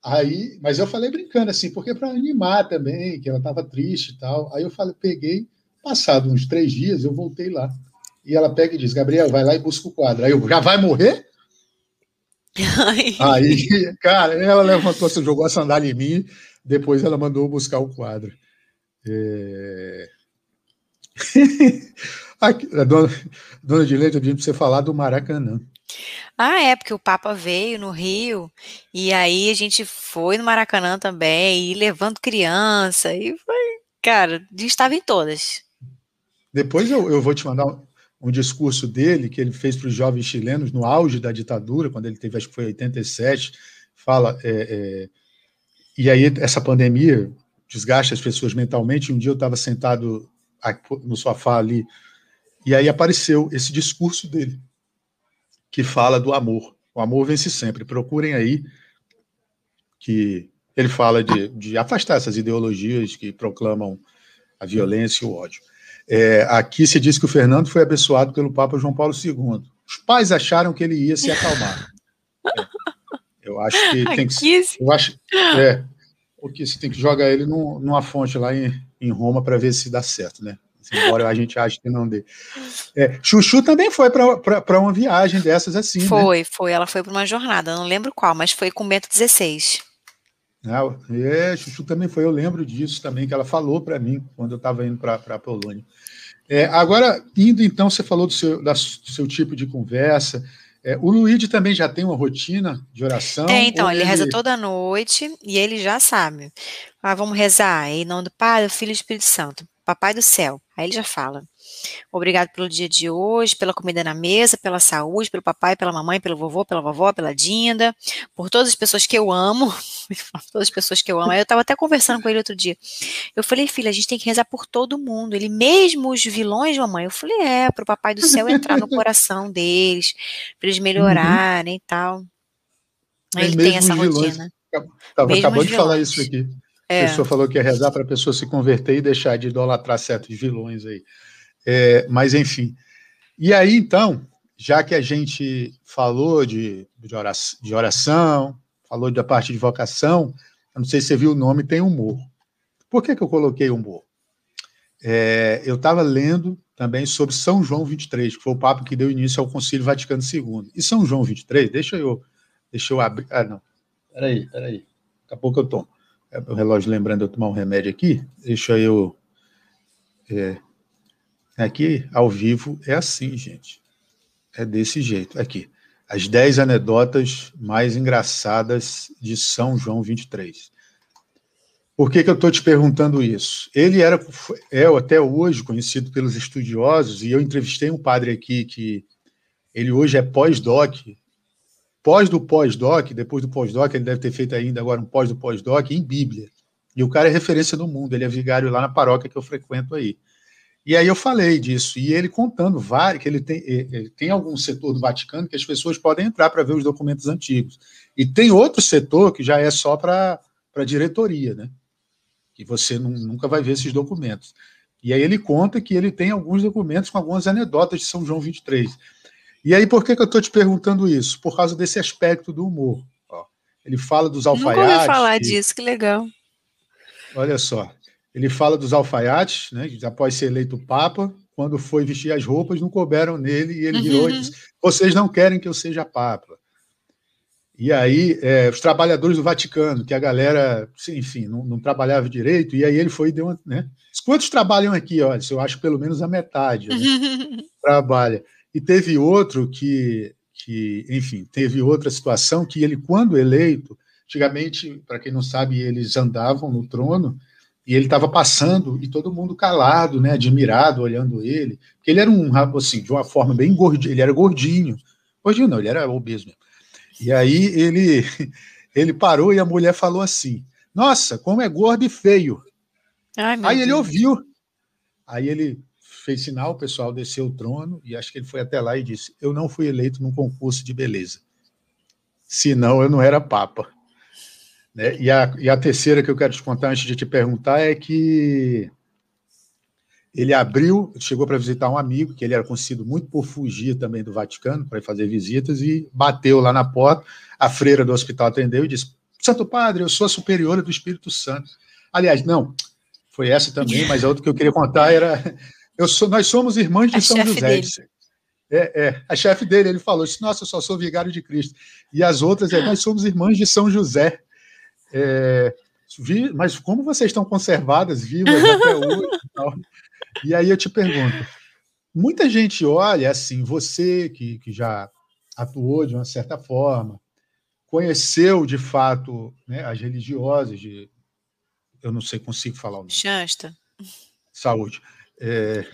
Aí, mas eu falei brincando assim, porque para animar também, que ela estava triste e tal. Aí eu falei, peguei, passado uns três dias, eu voltei lá. E ela pega e diz: Gabriel, vai lá e busca o quadro. Aí eu, já vai morrer? Ai. Aí, cara, ela levantou, se jogou a sandália em mim, depois ela mandou buscar o quadro. É... Aqui, a dona, dona de leite, eu disse para você falar do Maracanã.
Ah, é, porque o Papa veio no Rio, e aí a gente foi no Maracanã também, e levando criança, e foi, cara, a gente estava em todas.
Depois eu, eu vou te mandar um, um discurso dele, que ele fez para os jovens chilenos no auge da ditadura, quando ele teve, acho que foi 87, fala, é, é, e aí essa pandemia desgasta as pessoas mentalmente, um dia eu estava sentado no sofá ali, e aí apareceu esse discurso dele, que fala do amor. O amor vence sempre. Procurem aí que ele fala de, de afastar essas ideologias que proclamam a violência e o ódio. É, aqui se diz que o Fernando foi abençoado pelo Papa João Paulo II. Os pais acharam que ele ia se acalmar. É, eu acho que tem que. Eu acho, é, porque você tem que jogar ele num, numa fonte lá em, em Roma para ver se dá certo, né? Embora a gente ache que não dê. É, Chuchu também foi para uma viagem dessas assim.
Né? Foi, né? foi. Ela foi para uma jornada, não lembro qual, mas foi com Bento XVI.
Ah, é, Chuchu também foi, eu lembro disso também, que ela falou para mim quando eu estava indo para a Polônia. É, agora, indo então, você falou do seu, da, do seu tipo de conversa. É, o Luigi também já tem uma rotina de oração?
Tem, então, ele, ele, reza toda noite e ele já sabe. Ah, vamos rezar em nome do Pai, do Filho e do Espírito Santo. Papai do céu. Aí ele já fala. Obrigado pelo dia de hoje, pela comida na mesa, pela saúde, pelo papai, pela mamãe, pelo vovô, pela vovó, pela Dinda, por todas as pessoas que eu amo, todas as pessoas que eu amo. Aí eu estava até conversando com ele outro dia. Eu falei, filha, a gente tem que rezar por todo mundo. Ele, mesmo os vilões, mamãe. Eu falei, é, para o papai do céu entrar no coração deles, para eles melhorarem uhum. e tal. Aí ele tem essa rotina.
acabou de falar isso aqui. É. A pessoa falou que ia rezar para a pessoa se converter e deixar de idolatrar certos vilões aí. É, mas, enfim. E aí, então, já que a gente falou de, de, oração, de oração, falou da parte de vocação, eu não sei se você viu o nome, tem humor. Por que, que eu coloquei humor? É, eu estava lendo também sobre São João 23, que foi o Papa que deu início ao Concílio Vaticano II. E São João 23, deixa eu, deixa eu abrir. Ah, não. Peraí, peraí. Daqui a pouco eu tomo. É o relógio lembrando eu tomar um remédio aqui. Deixa eu. É, aqui, ao vivo, é assim, gente. É desse jeito. Aqui. As 10 anedotas mais engraçadas de São João 23. Por que, que eu estou te perguntando isso? Ele era, é até hoje conhecido pelos estudiosos, e eu entrevistei um padre aqui que ele hoje é pós-doc, pós do pós-doc, depois do pós-doc, ele deve ter feito ainda agora um pós do pós-doc em Bíblia. E o cara é referência no mundo, ele é vigário lá na paróquia que eu frequento aí. E aí eu falei disso, e ele contando vários, que ele tem, ele tem algum setor do Vaticano que as pessoas podem entrar para ver os documentos antigos. E tem outro setor que já é só para a diretoria, né? que você não, nunca vai ver esses documentos. E aí ele conta que ele tem alguns documentos com algumas anedotas de São João 23. E aí, por que, que eu estou te perguntando isso? Por causa desse aspecto do humor. Ó, ele fala dos alfaiates. Nunca ouvi
falar disso, que legal.
Olha só. Ele fala dos alfaiates, né, após ser eleito Papa, quando foi vestir as roupas, não couberam nele, e ele virou uhum. e disse: Vocês não querem que eu seja Papa. E aí, é, os trabalhadores do Vaticano, que a galera, enfim, não, não, trabalhava direito, e aí ele foi e deu uma. Né? Quantos trabalham aqui? Olha, eu acho pelo menos a metade né? trabalha. E teve outro que, que, enfim, teve outra situação que ele, quando eleito, antigamente, para quem não sabe, eles andavam no trono e ele estava passando e todo mundo calado, né, admirado, olhando ele, porque ele era um, assim, de uma forma bem gordinho, ele era gordinho, gordinho não, ele era obeso mesmo. E aí ele, ele parou e a mulher falou assim: Nossa, como é gordo e feio. Ai, aí ele ouviu. Aí ele fez sinal, o pessoal desceu o trono e acho que ele foi até lá e disse: Eu não fui eleito num concurso de beleza. Senão eu não era papa. Né? E, a, e a terceira que eu quero te contar antes de te perguntar é que ele abriu, chegou para visitar um amigo, que ele era conhecido muito por fugir também do Vaticano, para fazer visitas, e bateu lá na porta. A freira do hospital atendeu e disse: Santo Padre, eu sou a superiora do Espírito Santo. Aliás, não, foi essa também, mas a outra que eu queria contar era: sou, nós somos irmãs de a São José. É, é, a chefe dele, ele falou: Nossa, eu só sou vigário de Cristo. E as outras é: Nós somos irmãs de São José. É, vi, mas como vocês estão conservadas, vivas até hoje? E aí eu te pergunto: muita gente olha assim, você que, que já atuou de uma certa forma, conheceu de fato né, as religiosas de. Eu não sei, consigo falar o nome.
Shasta.
Saúde. É,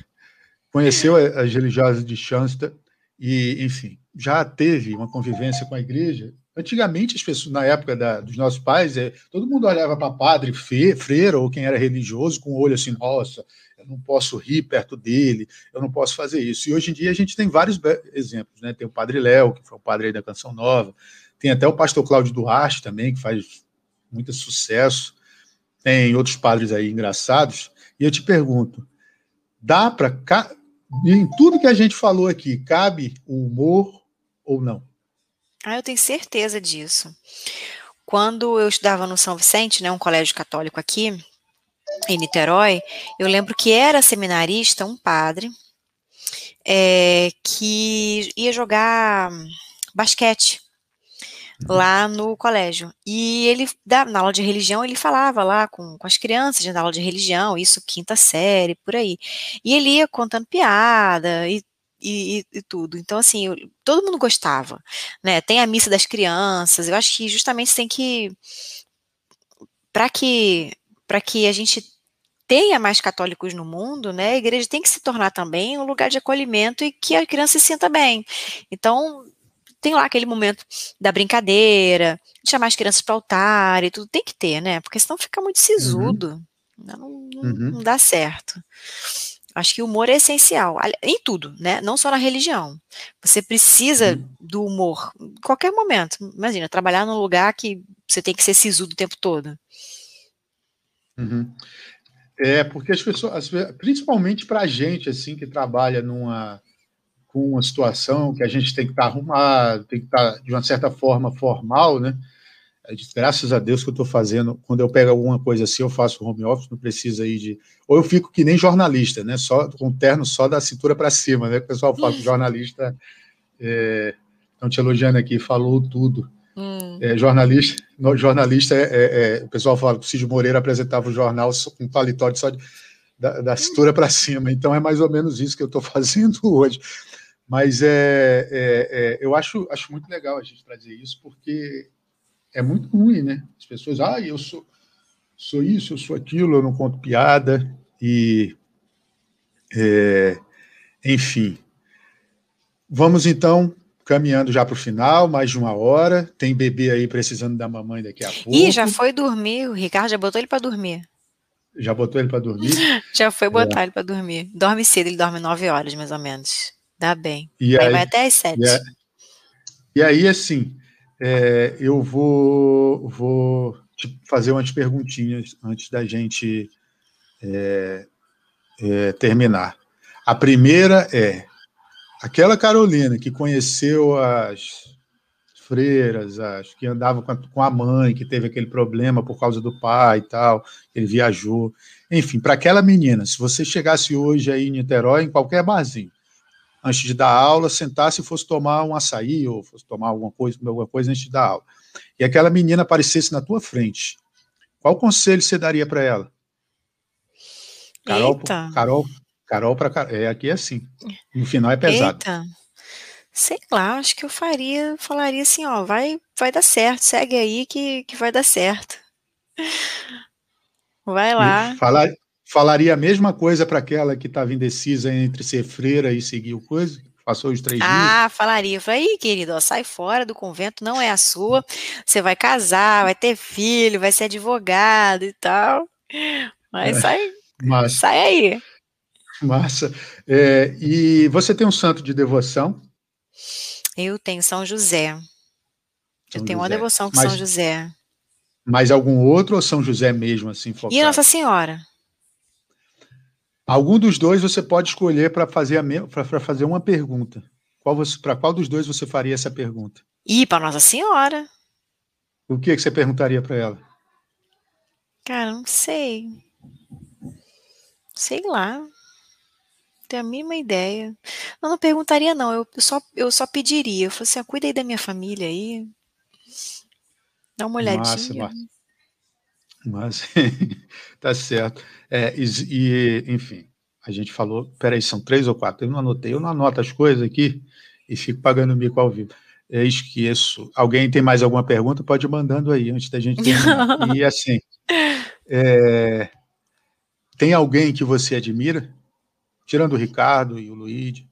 conheceu as religiosas de Shasta e, enfim, já teve uma convivência com a igreja. Antigamente, as pessoas, na época da, dos nossos pais, é, todo mundo olhava para padre, fe, freira ou quem era religioso com o olho assim, nossa, eu não posso rir perto dele, eu não posso fazer isso. E hoje em dia a gente tem vários exemplos, né? Tem o Padre Léo, que foi o padre da Canção Nova, tem até o pastor Cláudio Duarte também, que faz muito sucesso, tem outros padres aí engraçados, e eu te pergunto, dá para, em tudo que a gente falou aqui, cabe o humor ou não?
Ah, eu tenho certeza disso. Quando eu estudava no São Vicente, né, um colégio católico aqui, em Niterói, eu lembro que era seminarista um padre é, que ia jogar basquete. Lá no colégio. E ele, na aula de religião, ele falava lá com, com as crianças na aula de religião, isso quinta série, por aí. E ele ia contando piada e, e, e tudo. Então, assim, eu, todo mundo gostava, né? Tem a missa das crianças, eu acho que justamente tem que para que para que a gente tenha mais católicos no mundo, né, a igreja tem que se tornar também um lugar de acolhimento e que a criança se sinta bem. Então, tem lá aquele momento da brincadeira, de chamar as crianças para o altar e tudo, tem que ter, né, porque senão fica muito sisudo, uhum. Né, não, não, uhum. não dá certo. Acho que o humor é essencial, em tudo, né? Não só na religião. Você precisa uhum. do humor em qualquer momento. Imagina, trabalhar num lugar que você tem que ser sisudo o tempo todo.
Uhum. É, porque as pessoas, principalmente para a gente, assim, que trabalha numa, com uma situação que a gente tem que estar tá arrumado, tem que estar, tá, de uma certa forma, formal, né? graças a Deus que eu estou fazendo, quando eu pego alguma coisa assim, eu faço home office, não precisa aí de. Ou eu fico que nem jornalista, né? Só com terno só da cintura para cima, né? O pessoal fala que jornalista. Estão é, te elogiando aqui, falou tudo. Hum. É, jornalista, no, jornalista é, é, é, o pessoal fala que o Cid Moreira apresentava o jornal com paletó só de, da, da cintura para cima. Então é mais ou menos isso que eu estou fazendo hoje. Mas é, é, é, eu acho, acho muito legal a gente trazer isso, porque é muito ruim, né? As pessoas, ah, eu sou, sou isso, eu sou aquilo, eu não conto piada, e. É, enfim. Vamos então caminhando já para o final, mais de uma hora. Tem bebê aí precisando da mamãe daqui a pouco.
Ih, já foi dormir. O Ricardo já botou ele para dormir.
Já botou ele para dormir?
já foi botar é. ele para dormir. Dorme cedo, ele dorme nove horas, mais ou menos. Dá bem.
E aí,
vai até às sete. E,
aí, aí assim, é, eu vou, vou te fazer umas perguntinhas antes da gente é, é, terminar. A primeira é: aquela Carolina que conheceu as freiras, as que andava com a, com a mãe, que teve aquele problema por causa do pai e tal, ele viajou. Enfim, para aquela menina, se você chegasse hoje aí em Niterói, em qualquer barzinho, antes de dar aula, sentasse e fosse tomar um açaí ou fosse tomar alguma coisa, alguma coisa antes de dar aula. E aquela menina aparecesse na tua frente. Qual conselho você daria para ela? Carol, Eita. Carol, Carol para é aqui é assim. No final é pesado.
Eita. Sei lá, acho que eu faria, falaria assim, ó, vai, vai dar certo, segue aí que, que vai dar certo. Vai lá.
Falar, falaria a mesma coisa para aquela que estava indecisa entre ser freira e seguir o coisa? Passou os três
ah,
dias?
Ah, falaria. Falei, querido, ó, sai fora do convento, não é a sua. Você vai casar, vai ter filho, vai ser advogado e tal. Mas é, sai, massa. sai aí.
Massa. É, e você tem um santo de devoção?
Eu tenho São José. São eu tenho José. uma devoção com Mas, São José.
Mais algum outro ou São José mesmo assim?
Focado? E Nossa Senhora.
Algum dos dois você pode escolher para fazer, para fazer uma pergunta. Qual para qual dos dois você faria essa pergunta?
E para Nossa Senhora.
O que, que você perguntaria para ela?
Cara, não sei. Sei lá. Tenho a mínima ideia. Eu não perguntaria, não. Eu só, eu só pediria. Eu falei assim: ah, cuida aí da minha família aí. Dá uma olhadinha. Massa.
Mas tá certo. É, e, e, enfim, a gente falou, peraí, são três ou quatro, eu não anotei, eu não anoto as coisas aqui e fico pagando mico ao vivo. Eu esqueço. Alguém tem mais alguma pergunta? Pode ir mandando aí antes da gente terminar. e assim, é, tem alguém que você admira? Tirando o Ricardo e o Luigi.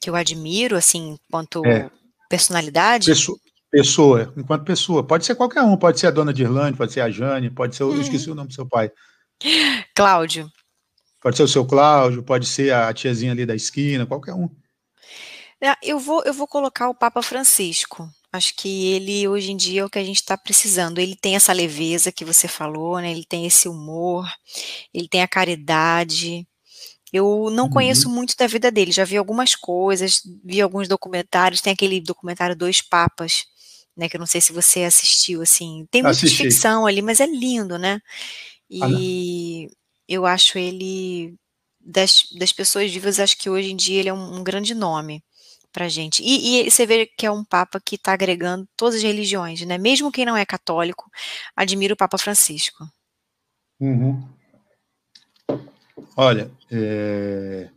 Que eu admiro, assim, quanto é. personalidade?
Pessoa, Pessoa, enquanto pessoa. Pode ser qualquer um, pode ser a dona de Irlande, pode ser a Jane, pode ser. Uhum. Eu esqueci o nome do seu pai.
Cláudio.
Pode ser o seu Cláudio, pode ser a tiazinha ali da esquina, qualquer um.
É, eu vou, eu vou colocar o Papa Francisco. Acho que ele, hoje em dia, é o que a gente está precisando. Ele tem essa leveza que você falou, né? Ele tem esse humor, ele tem a caridade. Eu não uhum. conheço muito da vida dele, já vi algumas coisas, vi alguns documentários, tem aquele documentário Dois Papas, né? Que eu não sei se você assistiu, assim. Tem muita Assisti. ficção ali, mas é lindo, né? E ah, eu acho ele das, das pessoas vivas, acho que hoje em dia ele é um, um grande nome para gente. E, e, você vê que é um Papa que está agregando todas as religiões, né? Mesmo quem não é católico, admira o Papa Francisco.
Uhum. Olha, é...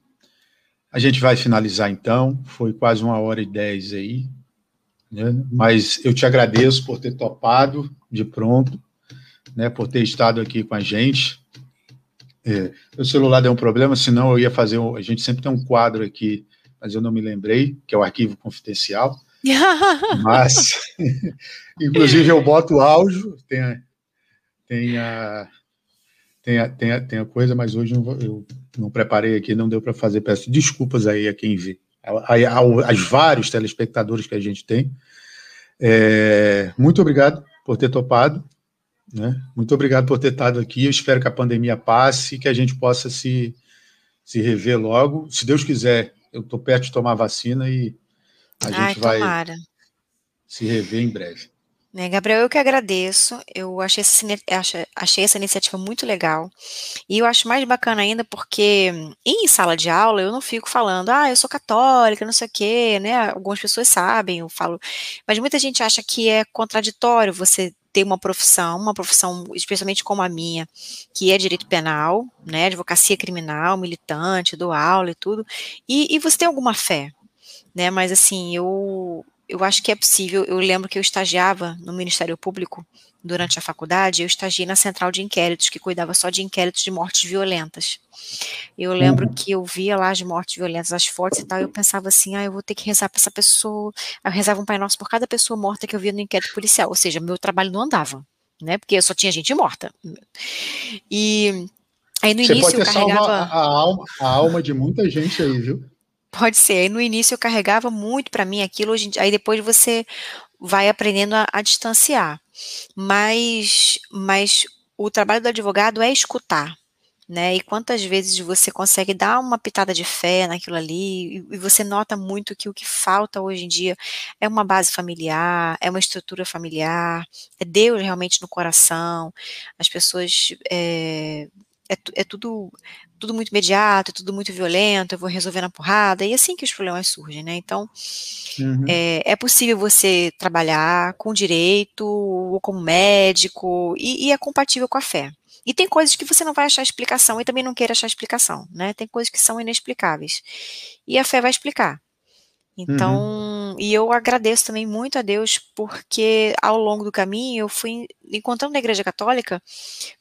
a gente vai finalizar então. Foi quase uma hora e dez aí. Né? Mas eu te agradeço por ter topado de pronto, né? por ter estado aqui com a gente. É, o celular deu um problema, senão eu ia fazer. Um, a gente sempre tem um quadro aqui, mas eu não me lembrei, que é o arquivo confidencial. mas, inclusive, eu boto o áudio, tem a, tem a, tem a, tem a, tem a coisa, mas hoje eu, não preparei aqui, não deu para fazer. Peço desculpas aí a quem vê aos vários telespectadores que a gente tem. É, muito obrigado por ter topado, né? Muito obrigado por ter estado aqui. Eu espero que a pandemia passe e que a gente possa se, se rever logo. Se Deus quiser, eu estou perto de tomar vacina e a Ai, gente vai tomara. se rever em breve.
Né, Gabriel, eu que agradeço. Eu achei essa, achei essa iniciativa muito legal. E eu acho mais bacana ainda porque em sala de aula eu não fico falando, ah, eu sou católica, não sei o quê, né? Algumas pessoas sabem, eu falo. Mas muita gente acha que é contraditório você ter uma profissão, uma profissão especialmente como a minha, que é direito penal, né? Advocacia criminal, militante, dou aula e tudo. E, e você tem alguma fé, né? Mas assim, eu eu acho que é possível. Eu lembro que eu estagiava no Ministério Público durante a faculdade, eu estagiei na central de inquéritos, que cuidava só de inquéritos de mortes violentas. Eu lembro uhum. que eu via lá as mortes violentas, as fotos e tal, e eu pensava assim, ah, eu vou ter que rezar para essa pessoa. Eu rezava um Pai Nosso por cada pessoa morta que eu via no inquérito policial, ou seja, meu trabalho não andava, né, porque eu só tinha gente morta. E aí no Você início
eu carregava... A, alma, a alma de muita gente aí, viu?
Pode ser. No início eu carregava muito para mim aquilo, hoje, aí depois você vai aprendendo a, a, distanciar. Mas, mas o trabalho do advogado é escutar, né? E quantas vezes você consegue dar uma pitada de fé naquilo ali, e, e você nota muito que o que falta hoje em dia é uma base familiar, é uma estrutura familiar, é Deus realmente no coração, as pessoas é, é, é, tudo tudo muito imediato, é tudo muito violento, eu vou resolver na porrada, e é assim que os problemas surgem, né? Então, uhum. é, é, possível você trabalhar com direito, ou como médico, e, e, é compatível com a fé. E tem coisas que você não vai achar explicação e também não queira achar explicação, né? Tem coisas que são inexplicáveis. E a fé vai explicar. Então, uhum. e eu agradeço também muito a Deus, porque ao longo do caminho eu fui encontrando na Igreja Católica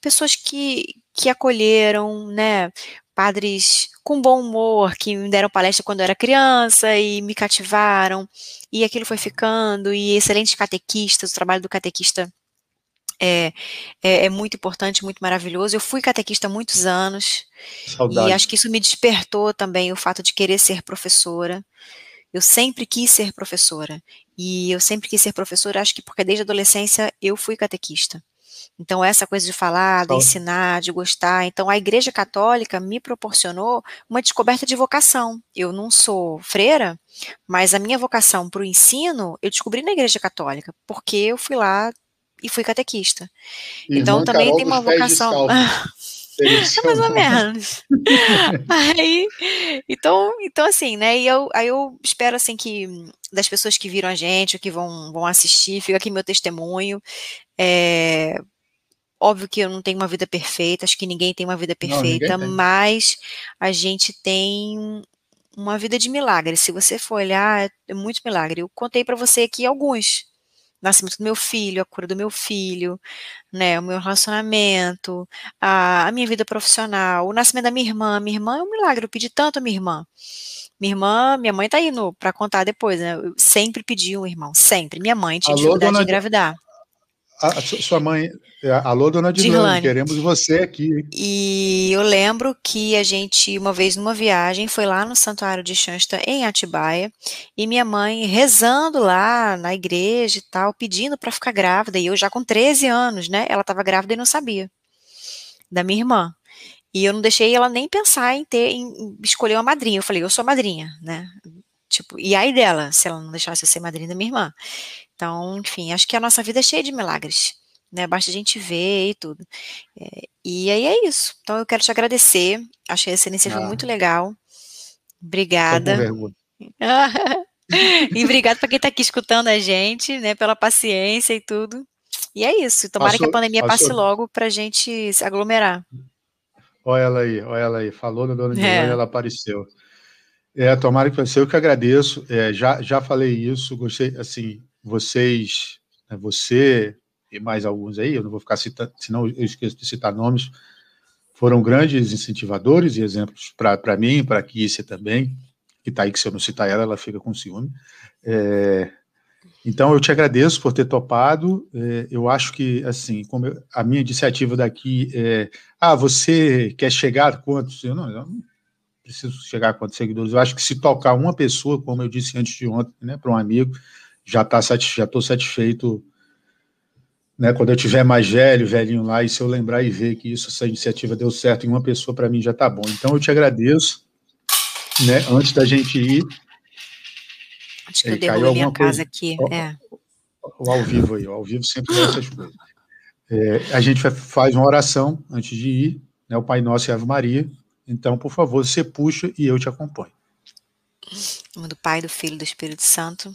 pessoas que, que acolheram, né, padres com bom humor, que me deram palestra quando eu era criança e me cativaram, e aquilo foi ficando, e excelentes catequistas, o trabalho do catequista é, é, é, muito importante, muito maravilhoso. Eu fui catequista há muitos anos, Saudade. e acho que isso me despertou também o fato de querer ser professora. Eu sempre quis ser professora. E eu sempre quis ser professora, acho que porque desde a adolescência eu fui catequista. Então, essa coisa de falar, de ensinar, de gostar. Então, a Igreja Católica me proporcionou uma descoberta de vocação. Eu não sou freira, mas a minha vocação para o ensino eu descobri na Igreja Católica, porque eu fui lá e fui catequista. Irmã então, também Carol tem uma vocação. É mais ou menos. aí, então, então assim, né? E eu, aí eu espero assim que das pessoas que viram a gente, ou que vão, vão assistir, fica aqui meu testemunho. É, óbvio que eu não tenho uma vida perfeita, acho que ninguém tem uma vida perfeita, não, mas a gente tem uma vida de milagre. Se você for olhar, é muito milagre. Eu contei para você aqui alguns nascimento do meu filho, a cura do meu filho, né, o meu relacionamento, a, a minha vida profissional, o nascimento da minha irmã. Minha irmã é um milagre, eu pedi tanto a minha irmã. Minha irmã, minha mãe tá indo para contar depois, né? Eu sempre pedi um irmão, sempre. Minha mãe tinha Alô, dificuldade de engravidar.
A, sua mãe. É, alô, dona Dilane, queremos você aqui.
E eu lembro que a gente, uma vez numa viagem, foi lá no Santuário de Xansta, em Atibaia, e minha mãe rezando lá na igreja e tal, pedindo para ficar grávida, e eu já com 13 anos, né? Ela estava grávida e não sabia. Da minha irmã. E eu não deixei ela nem pensar em ter, em escolher uma madrinha. Eu falei, eu sou madrinha, né? Tipo, e aí dela, se ela não deixasse eu ser madrinha da minha irmã. Então, enfim, acho que a nossa vida é cheia de milagres, né? Basta a gente ver e tudo. É, e aí é isso. Então eu quero te agradecer. Achei essa iniciativa ah. muito legal. Obrigada. e obrigado para quem está aqui escutando a gente, né? Pela paciência e tudo. E é isso. Tomara passou, que a pandemia passou. passe logo para a gente se aglomerar.
Olha ela aí, olha ela aí. Falou da dona Dilane, é. ela apareceu. É, tomara que você, eu que agradeço. É, já, já falei isso, gostei, assim, vocês, né, você e mais alguns aí, eu não vou ficar citando, senão eu esqueço de citar nomes, foram grandes incentivadores e exemplos para mim, para a Kícia também, que está aí, que se eu não citar ela, ela fica com ciúme. É, então, eu te agradeço por ter topado. É, eu acho que, assim, como eu, a minha iniciativa daqui é. Ah, você quer chegar a quantos? Eu não, eu não preciso chegar a quantos seguidores. Eu acho que se tocar uma pessoa, como eu disse antes de ontem, né, para um amigo, já tá já estou satisfeito né, quando eu tiver mais velho, velhinho lá, e se eu lembrar e ver que isso, essa iniciativa deu certo em uma pessoa, para mim já tá bom. Então eu te agradeço, né, antes da gente ir.
Acho que é, eu derrubei minha casa aqui, é.
o ao vivo aí, o ao vivo sempre dá essas coisas. É, a gente faz uma oração antes de ir, né, o Pai Nosso e Ave Maria. Então, por favor, você puxa e eu te acompanho.
Em nome do Pai, do Filho e do Espírito Santo.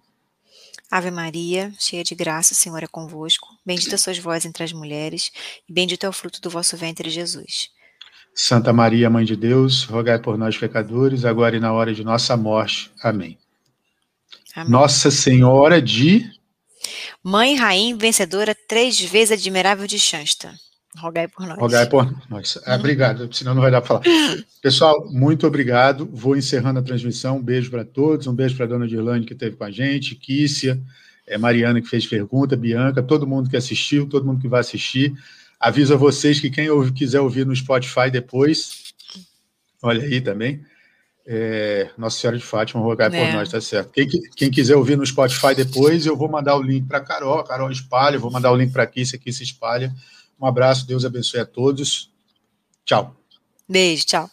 Ave Maria, cheia de graça, o Senhor é convosco. Bendita sois vós entre as mulheres, e bendito é o fruto do vosso ventre, Jesus.
Santa Maria, Mãe de Deus, rogai por nós, pecadores, agora e na hora de nossa morte. Amém. Amém. Nossa Senhora de
Mãe, rainha, vencedora, três vezes admirável de Shasta. Rogai por nós.
Rogai por nós. Ah, obrigado, senão não vai dar para falar. Pessoal, muito obrigado. Vou encerrando a transmissão. Um beijo para todos. Um beijo para a dona Dirlane que esteve com a gente, Kícia, é, Mariana que fez pergunta, Bianca, todo mundo que assistiu, todo mundo que vai assistir. Aviso a vocês que quem quiser ouvir no Spotify depois, olha aí também, é, Nossa Senhora de Fátima, rogai é. por nós, tá certo. Quem, quem, quiser ouvir no Spotify depois, eu vou mandar o link para Carol, Carol espalha, vou mandar o link para aqui, se aqui se espalha. Um abraço, Deus abençoe a todos. Tchau.
Beijo, tchau.